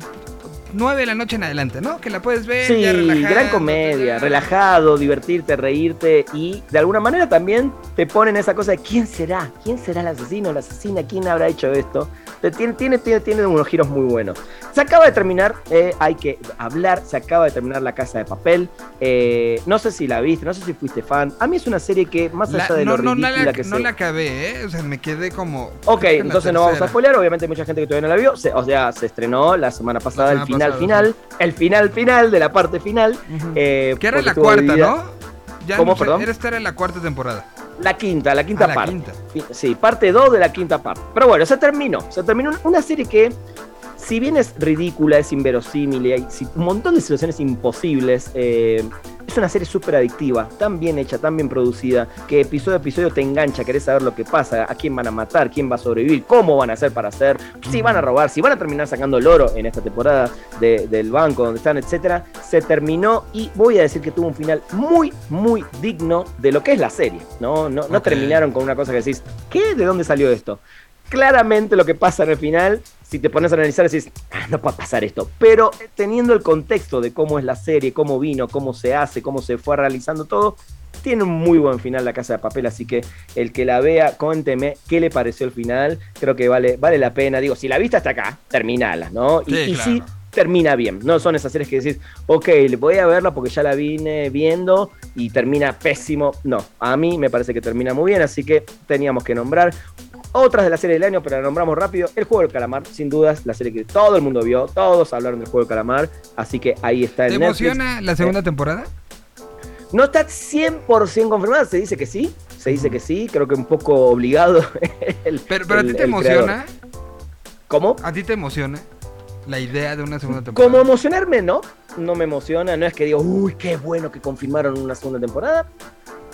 9 de la noche en adelante, ¿no? Que la puedes ver. Sí, ya relajado, gran comedia, relajado, divertirte, reírte y de alguna manera también te ponen esa cosa de quién será, quién será el asesino, la asesina, quién habrá hecho esto. Tiene, tiene, tiene, tiene unos giros muy buenos. Se acaba de terminar, eh, hay que hablar, se acaba de terminar La Casa de Papel. Eh, no sé si la viste, no sé si fuiste fan. A mí es una serie que más La- allá de no, lo no, no ridícula la, que no la acabé, ¿eh? O sea, me quedé como. Ok, que la entonces no vamos a spoilear. Obviamente hay mucha gente que todavía no la vio. Se- o sea, se estrenó la semana pasada semana el final pasada, final. El final final de la parte final. Ujú. eh, que era la cuarta, dividida- ¿no? Ya ¿Cómo, no sé, perdón? Era esta era la cuarta temporada. La quinta, la quinta Ah, la parte. quinta. Sí, parte 2 de la quinta parte. Pero bueno, se terminó. Se terminó una serie que, si bien es ridícula, es inverosímil y hay un montón de situaciones imposibles, eh, es una serie súper adictiva, tan bien hecha, tan bien producida, que episodio a episodio te engancha, querés saber lo que pasa, a quién van a matar, quién va a sobrevivir, cómo van a hacer para hacer, si van a robar, si van a terminar sacando el oro en esta temporada de- del banco donde están, etcétera. Se terminó y voy a decir que tuvo un final muy, muy digno de lo que es la serie. No, no, no terminaron con una cosa que decís, ¿qué? ¿De dónde salió esto? Claramente lo que pasa en el final, si te pones a analizar, decís, "Ah, no puede pasar esto. Pero teniendo el contexto de cómo es la serie, cómo vino, cómo se hace, cómo se fue realizando todo, tiene un muy buen final la casa de papel, así que el que la vea, cuénteme qué le pareció el final. Creo que vale, vale la pena. Digo, si la viste hasta acá, terminala, ¿no? Y, Sí, y claro. sí, termina bien. No son esas series que decís, ok, le voy a verla porque ya la vine viendo y termina pésimo. No, a mí me parece que termina muy bien, así que teníamos que nombrar otras de la serie del año, pero la nombramos rápido. El juego del calamar, sin dudas, la serie que todo el mundo vio, todos hablaron del juego del calamar, así que ahí está ¿Te en Netflix. emociona la segunda temporada? No está 100% confirmada, se dice que sí, se dice que sí, creo que un poco obligado. el- Pero, pero a el- ti te el emociona. creador. ¿Cómo? ¿A ti te emociona la idea de una segunda temporada? Como emocionarme, no. No me emociona. No es que digo, uy, qué bueno que confirmaron una segunda temporada.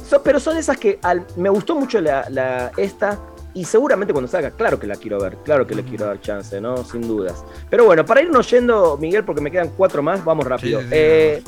So- pero son esas que al- me gustó mucho la, la- esta. Y seguramente cuando salga, claro que la quiero ver. Claro que le quiero dar chance, ¿no? Sin dudas. Pero bueno, para irnos yendo, Miguel, porque me quedan cuatro más, vamos rápido. Sí, sí, sí, Eh,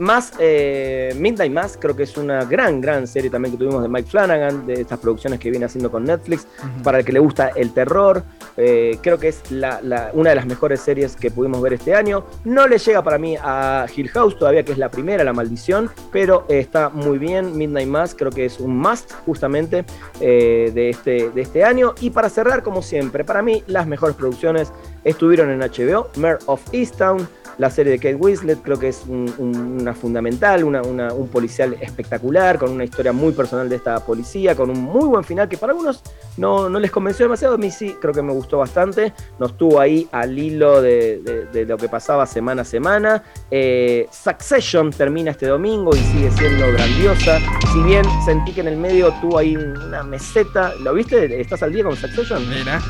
más eh, Midnight Mass, creo que es una gran, gran serie también que tuvimos de Mike Flanagan, de estas producciones que viene haciendo con Netflix para el que le gusta el terror. eh, creo que es la- la- una de las mejores series que pudimos ver este año. No le llega para mí a Hill House todavía, que es la primera, La Maldición, pero eh, está muy bien. Midnight Mass creo que es un must justamente eh, de, este, de este año. Y para cerrar, como siempre, para mí las mejores producciones estuvieron en HBO. Mare of Easttown, la serie de Kate Winslet, creo que es un- un- una fundamental, una- una- un policial espectacular, con una historia muy personal de esta policía, con un muy buen final que para algunos no, no les convenció demasiado, a mí sí, creo que me gustó bastante, nos tuvo ahí al hilo de, de- de lo que pasaba semana a semana. Eh, Succession termina este domingo y sigue siendo grandiosa, si bien sentí que en el medio tuvo ahí una meseta, ¿lo viste? ¿Estás al día con Succession? Mira.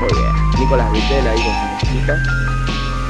Muy bien, Nicolás Vittel ahí con su musiquita.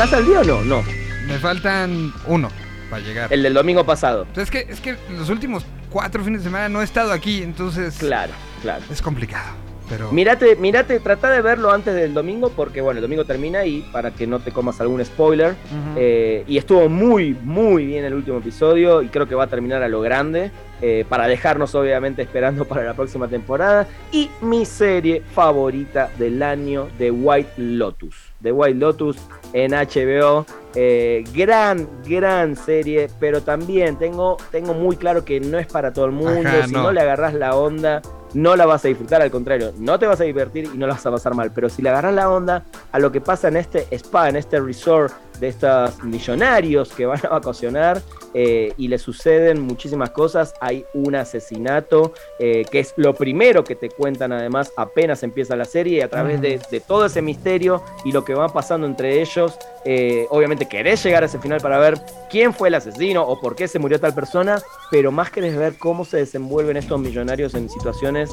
¿Estás al día o no? No, Me faltan uno para llegar. el del domingo pasado. Es que, es que los últimos cuatro fines de semana no he estado aquí, entonces Claro, claro. es complicado. Pero Mírate, mírate, trata de verlo antes del domingo porque bueno, el domingo termina y para que no te comas algún spoiler. Eh, y estuvo muy, muy bien el último episodio y creo que va a terminar a lo grande. Eh, para dejarnos obviamente esperando para la próxima temporada. Y mi serie favorita del año, The White Lotus. The White Lotus en HBO. Eh, gran, gran serie, pero también tengo, tengo muy claro que no es para todo el mundo. Ajá, si no. no. le agarras la onda, no la vas a disfrutar, al contrario, no te vas a divertir y no la vas a pasar mal. Pero si le agarras la onda a lo que pasa en este spa, en este resort de estos millonarios que van a vacacionar eh, y le suceden muchísimas cosas, hay un asesinato eh, que es lo primero que te cuentan además apenas empieza la serie y a través de, de todo ese misterio y lo que va pasando entre ellos, eh, obviamente querés llegar a ese final para ver quién fue el asesino o por qué se murió tal persona, pero más querés ver cómo se desenvuelven estos millonarios en situaciones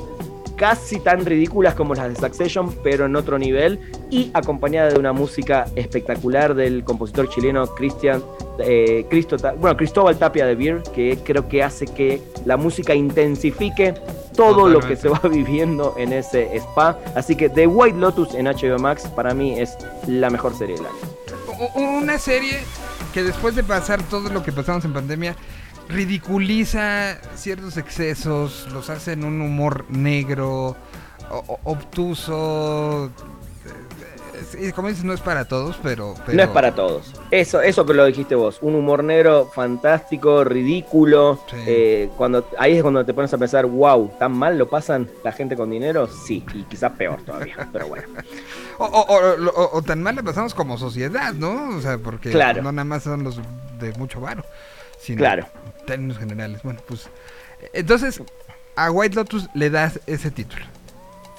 casi tan ridículas como las de Succession, pero en otro nivel, y acompañada de una música espectacular del compositor chileno Cristian, eh, Cristo, bueno, Cristóbal Tapia de Beer, que creo que hace que la música intensifique todo lo que se va viviendo en ese spa. Así que The White Lotus en HBO Max para mí es la mejor serie del año. Una serie que después de pasar todo lo que pasamos en pandemia, ridiculiza ciertos excesos, los hace en un humor negro, obtuso. eh, eh, Como dices, no es para todos, pero, pero- No es para todos. Eso, eso que lo dijiste vos. Un humor negro fantástico, ridículo. Sí. Eh, cuando, ahí es cuando te pones a pensar, wow, ¿tan mal lo pasan la gente con dinero? Sí, y quizás peor todavía. pero bueno. O, o- o- o- o tan mal la pasamos como sociedad, ¿no? O sea, porque Claro. no nada más son los de mucho varo, sino Claro. en términos generales. Bueno, pues entonces a White Lotus le das ese título.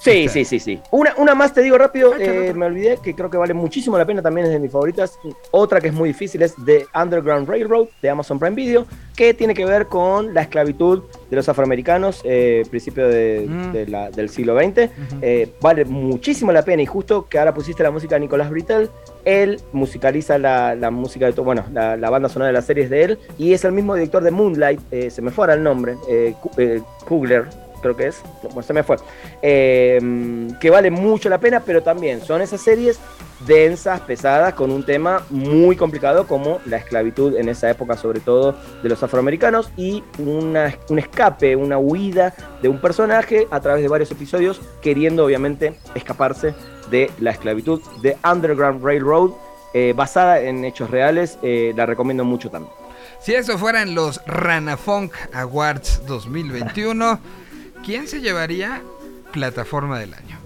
Sí, Está. sí, sí, sí. Una, una más te digo rápido, Ah, eh, me olvidé que creo que vale muchísimo la pena, también es de mis favoritas. Otra que es muy difícil es The Underground Railroad de Amazon Prime Video, que tiene que ver con la esclavitud de los afroamericanos, eh, principio de- Mm. de la- del siglo XX. Eh, vale muchísimo la pena y justo que ahora pusiste la música de Nicolás Britell, él musicaliza la, la música de todo, bueno, la, la banda sonora de las series de él y es el mismo director de Moonlight, eh, se me fue ahora el nombre, eh, eh, Kugler, creo que es, bueno, se me fue, que vale mucho la pena, pero también son esas series densas, pesadas, con un tema muy complicado como la esclavitud en esa época, sobre todo de los afroamericanos, y una, un escape, una huida de un personaje a través de varios episodios, queriendo obviamente escaparse de la esclavitud de Underground Railroad, eh, basada en hechos reales, eh, la recomiendo mucho también. Si eso fueran los Ranafunk Awards 2021, ¿quién se llevaría plataforma del año?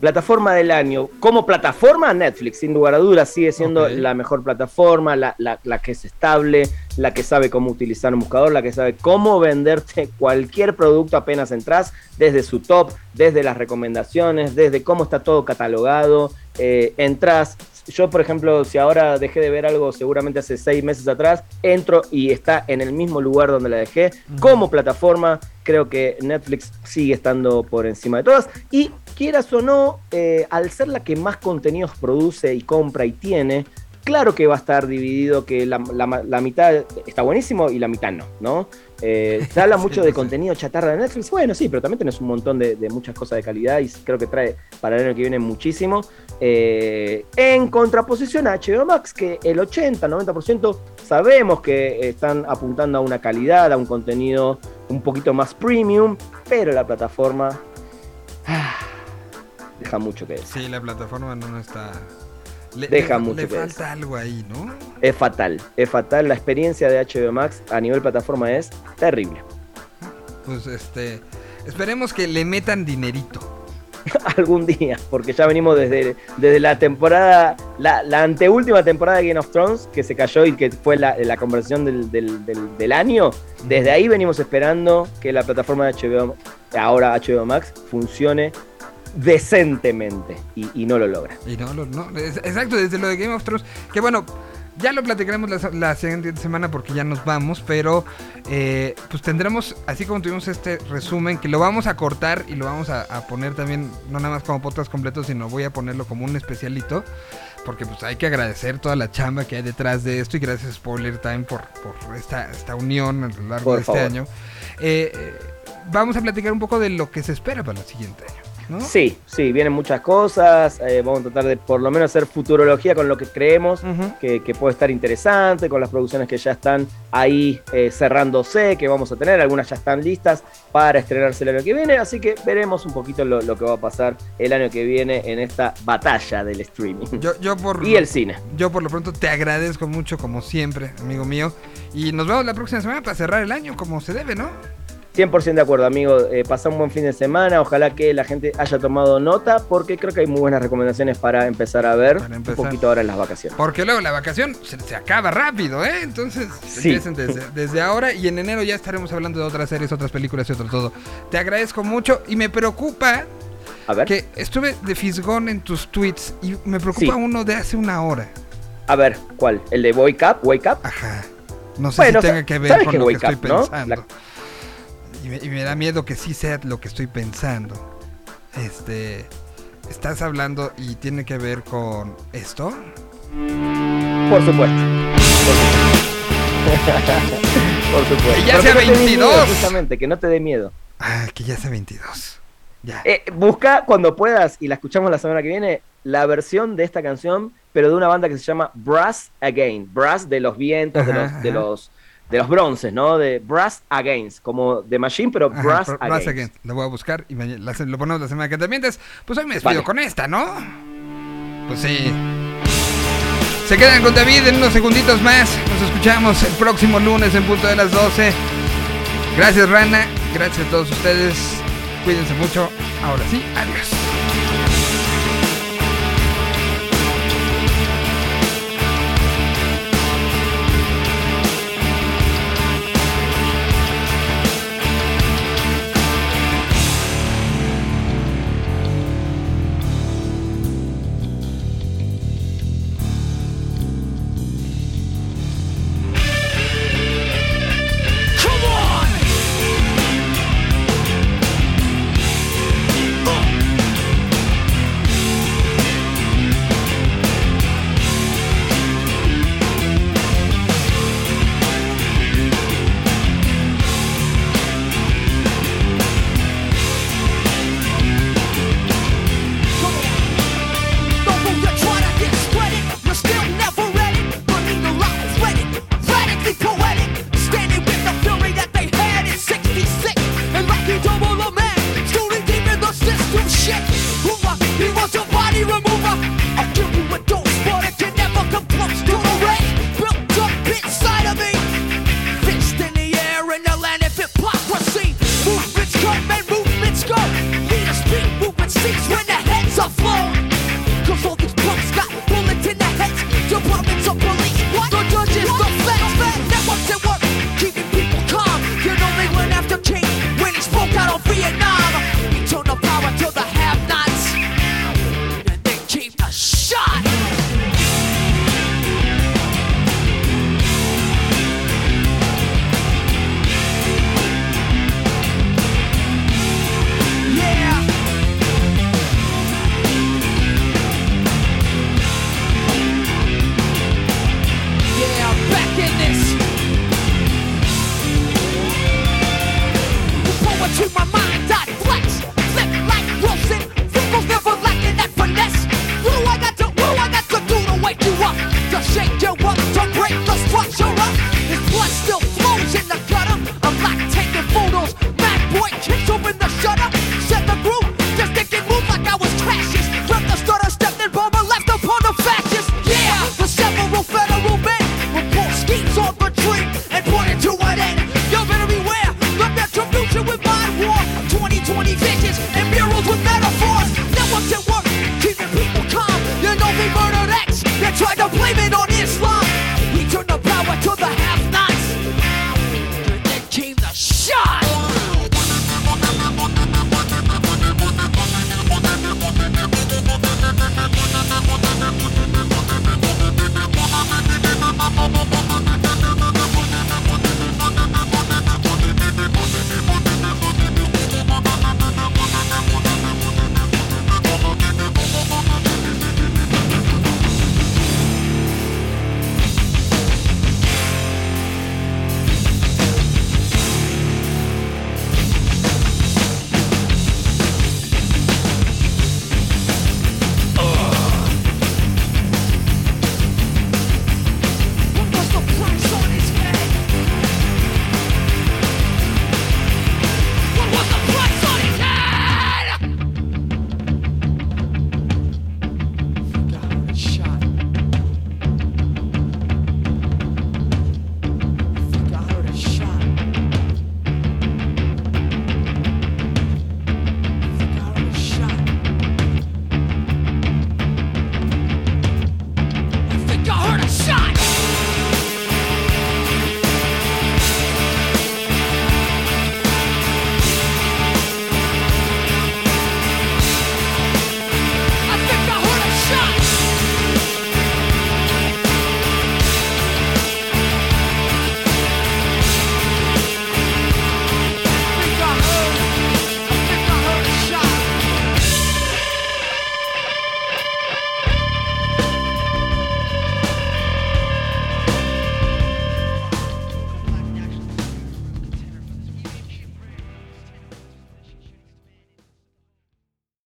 Plataforma del año. Como plataforma, Netflix, sin lugar a dudas, sigue siendo la mejor plataforma, la, la- la que es estable, la que sabe cómo utilizar un buscador, la que sabe cómo venderte cualquier producto apenas entras, desde su top, desde las recomendaciones, desde cómo está todo catalogado. eh, entras. Yo, por ejemplo, si ahora dejé de ver algo seguramente hace seis meses atrás, entro y está en el mismo lugar donde la dejé. Como plataforma, creo que Netflix sigue estando por encima de todas. Y quieras o no, eh, al ser la que más contenidos produce y compra y tiene, claro que va a estar dividido, que la, la- la mitad está buenísimo y la mitad no, ¿no? Eh, se habla mucho de contenido chatarra de Netflix, bueno, sí, pero también tenés un montón de, de muchas cosas de calidad y creo que trae para el año que viene muchísimo. Eh, en contraposición a HBO Max, que el 80-90% sabemos que están apuntando a una calidad, a un contenido un poquito más premium, pero la plataforma deja mucho que decir. Sí, la plataforma no, no está... Le, Deja le- mucho le que falta algo ahí, ¿no? Es fatal, es fatal. La experiencia de HBO Max a nivel plataforma es terrible. Pues este... Esperemos que le metan dinerito. Algún día, porque ya venimos desde, desde la temporada, la, la anteúltima temporada de Game of Thrones, que se cayó y que fue la, la conversación del, del- del- del año. Desde ahí venimos esperando que la plataforma de HBO, ahora HBO Max, funcione decentemente y, y no lo logra. Y no, lo- no, exacto, desde lo de Game of Thrones, que bueno, ya lo platicaremos la, la siguiente semana porque ya nos vamos, pero eh, pues tendremos, así como tuvimos este resumen, que lo vamos a cortar y lo vamos a, a poner también, no nada más como podcast completo, sino voy a ponerlo como un especialito, porque pues hay que agradecer toda la chamba que hay detrás de esto y gracias Spoiler Time por, por esta, esta unión a lo largo Por de este año. Eh, eh, vamos a platicar un poco de lo que se espera para el siguiente año. ¿No? Sí, sí, vienen muchas cosas. eh, vamos a tratar de por lo menos hacer futurología con lo que creemos que, que puede estar interesante, con las producciones que ya están ahí eh, cerrándose, que vamos a tener. Algunas ya están listas para estrenarse el año que viene. Así que veremos un poquito lo, lo que va a pasar el año que viene en esta batalla del streaming. Yo, yo por y el cine. Yo por lo pronto te agradezco mucho como siempre, amigo mío. Y nos vemos la próxima semana para cerrar el año como se debe, ¿no? 100% de acuerdo, amigo. Eh, pasa un buen fin de semana. Ojalá que la gente haya tomado nota, porque creo que hay muy buenas recomendaciones para empezar a ver empezar. un poquito ahora en las vacaciones. Porque luego la vacación se, se acaba rápido, ¿eh? Entonces Sí. empiecen desde, desde ahora y en enero ya estaremos hablando de otras series, otras películas y otro todo. Te agradezco mucho y me preocupa A ver, que estuve de fisgón en tus tweets y me preocupa Sí. uno de hace una hora. a ver, ¿cuál? ¿El de Wake Up? ¿Wake Up? Ajá. No sé Bueno, si tenga que ver ¿sabes con lo que estoy up, no? pensando. La- Y, me, y me da miedo que sí sea lo que estoy pensando. Este. ¿Estás hablando y tiene que ver con esto? Por supuesto. Por supuesto. Que ya Pero sea que no te dé 22. miedo, justamente, que no te dé miedo. Ah, que ya sea 22. Ya. Eh, busca cuando puedas, y la escuchamos la semana que viene, la versión de esta canción, pero de una banda que se llama Brass Again. Brass de los vientos, de, los, de los de los bronces, ¿no? De Brass Against, como de Machine, pero Ajá, Brass, Br- Against. Lo voy a buscar y mañana- la- lo ponemos la semana que te mientes. Pues hoy me despido Vale. con esta, ¿no? Pues sí. Se quedan con David en unos segunditos más. Nos escuchamos el próximo lunes en punto de las 12. Gracias, Rana. Gracias a todos ustedes. Cuídense mucho. Ahora sí, adiós.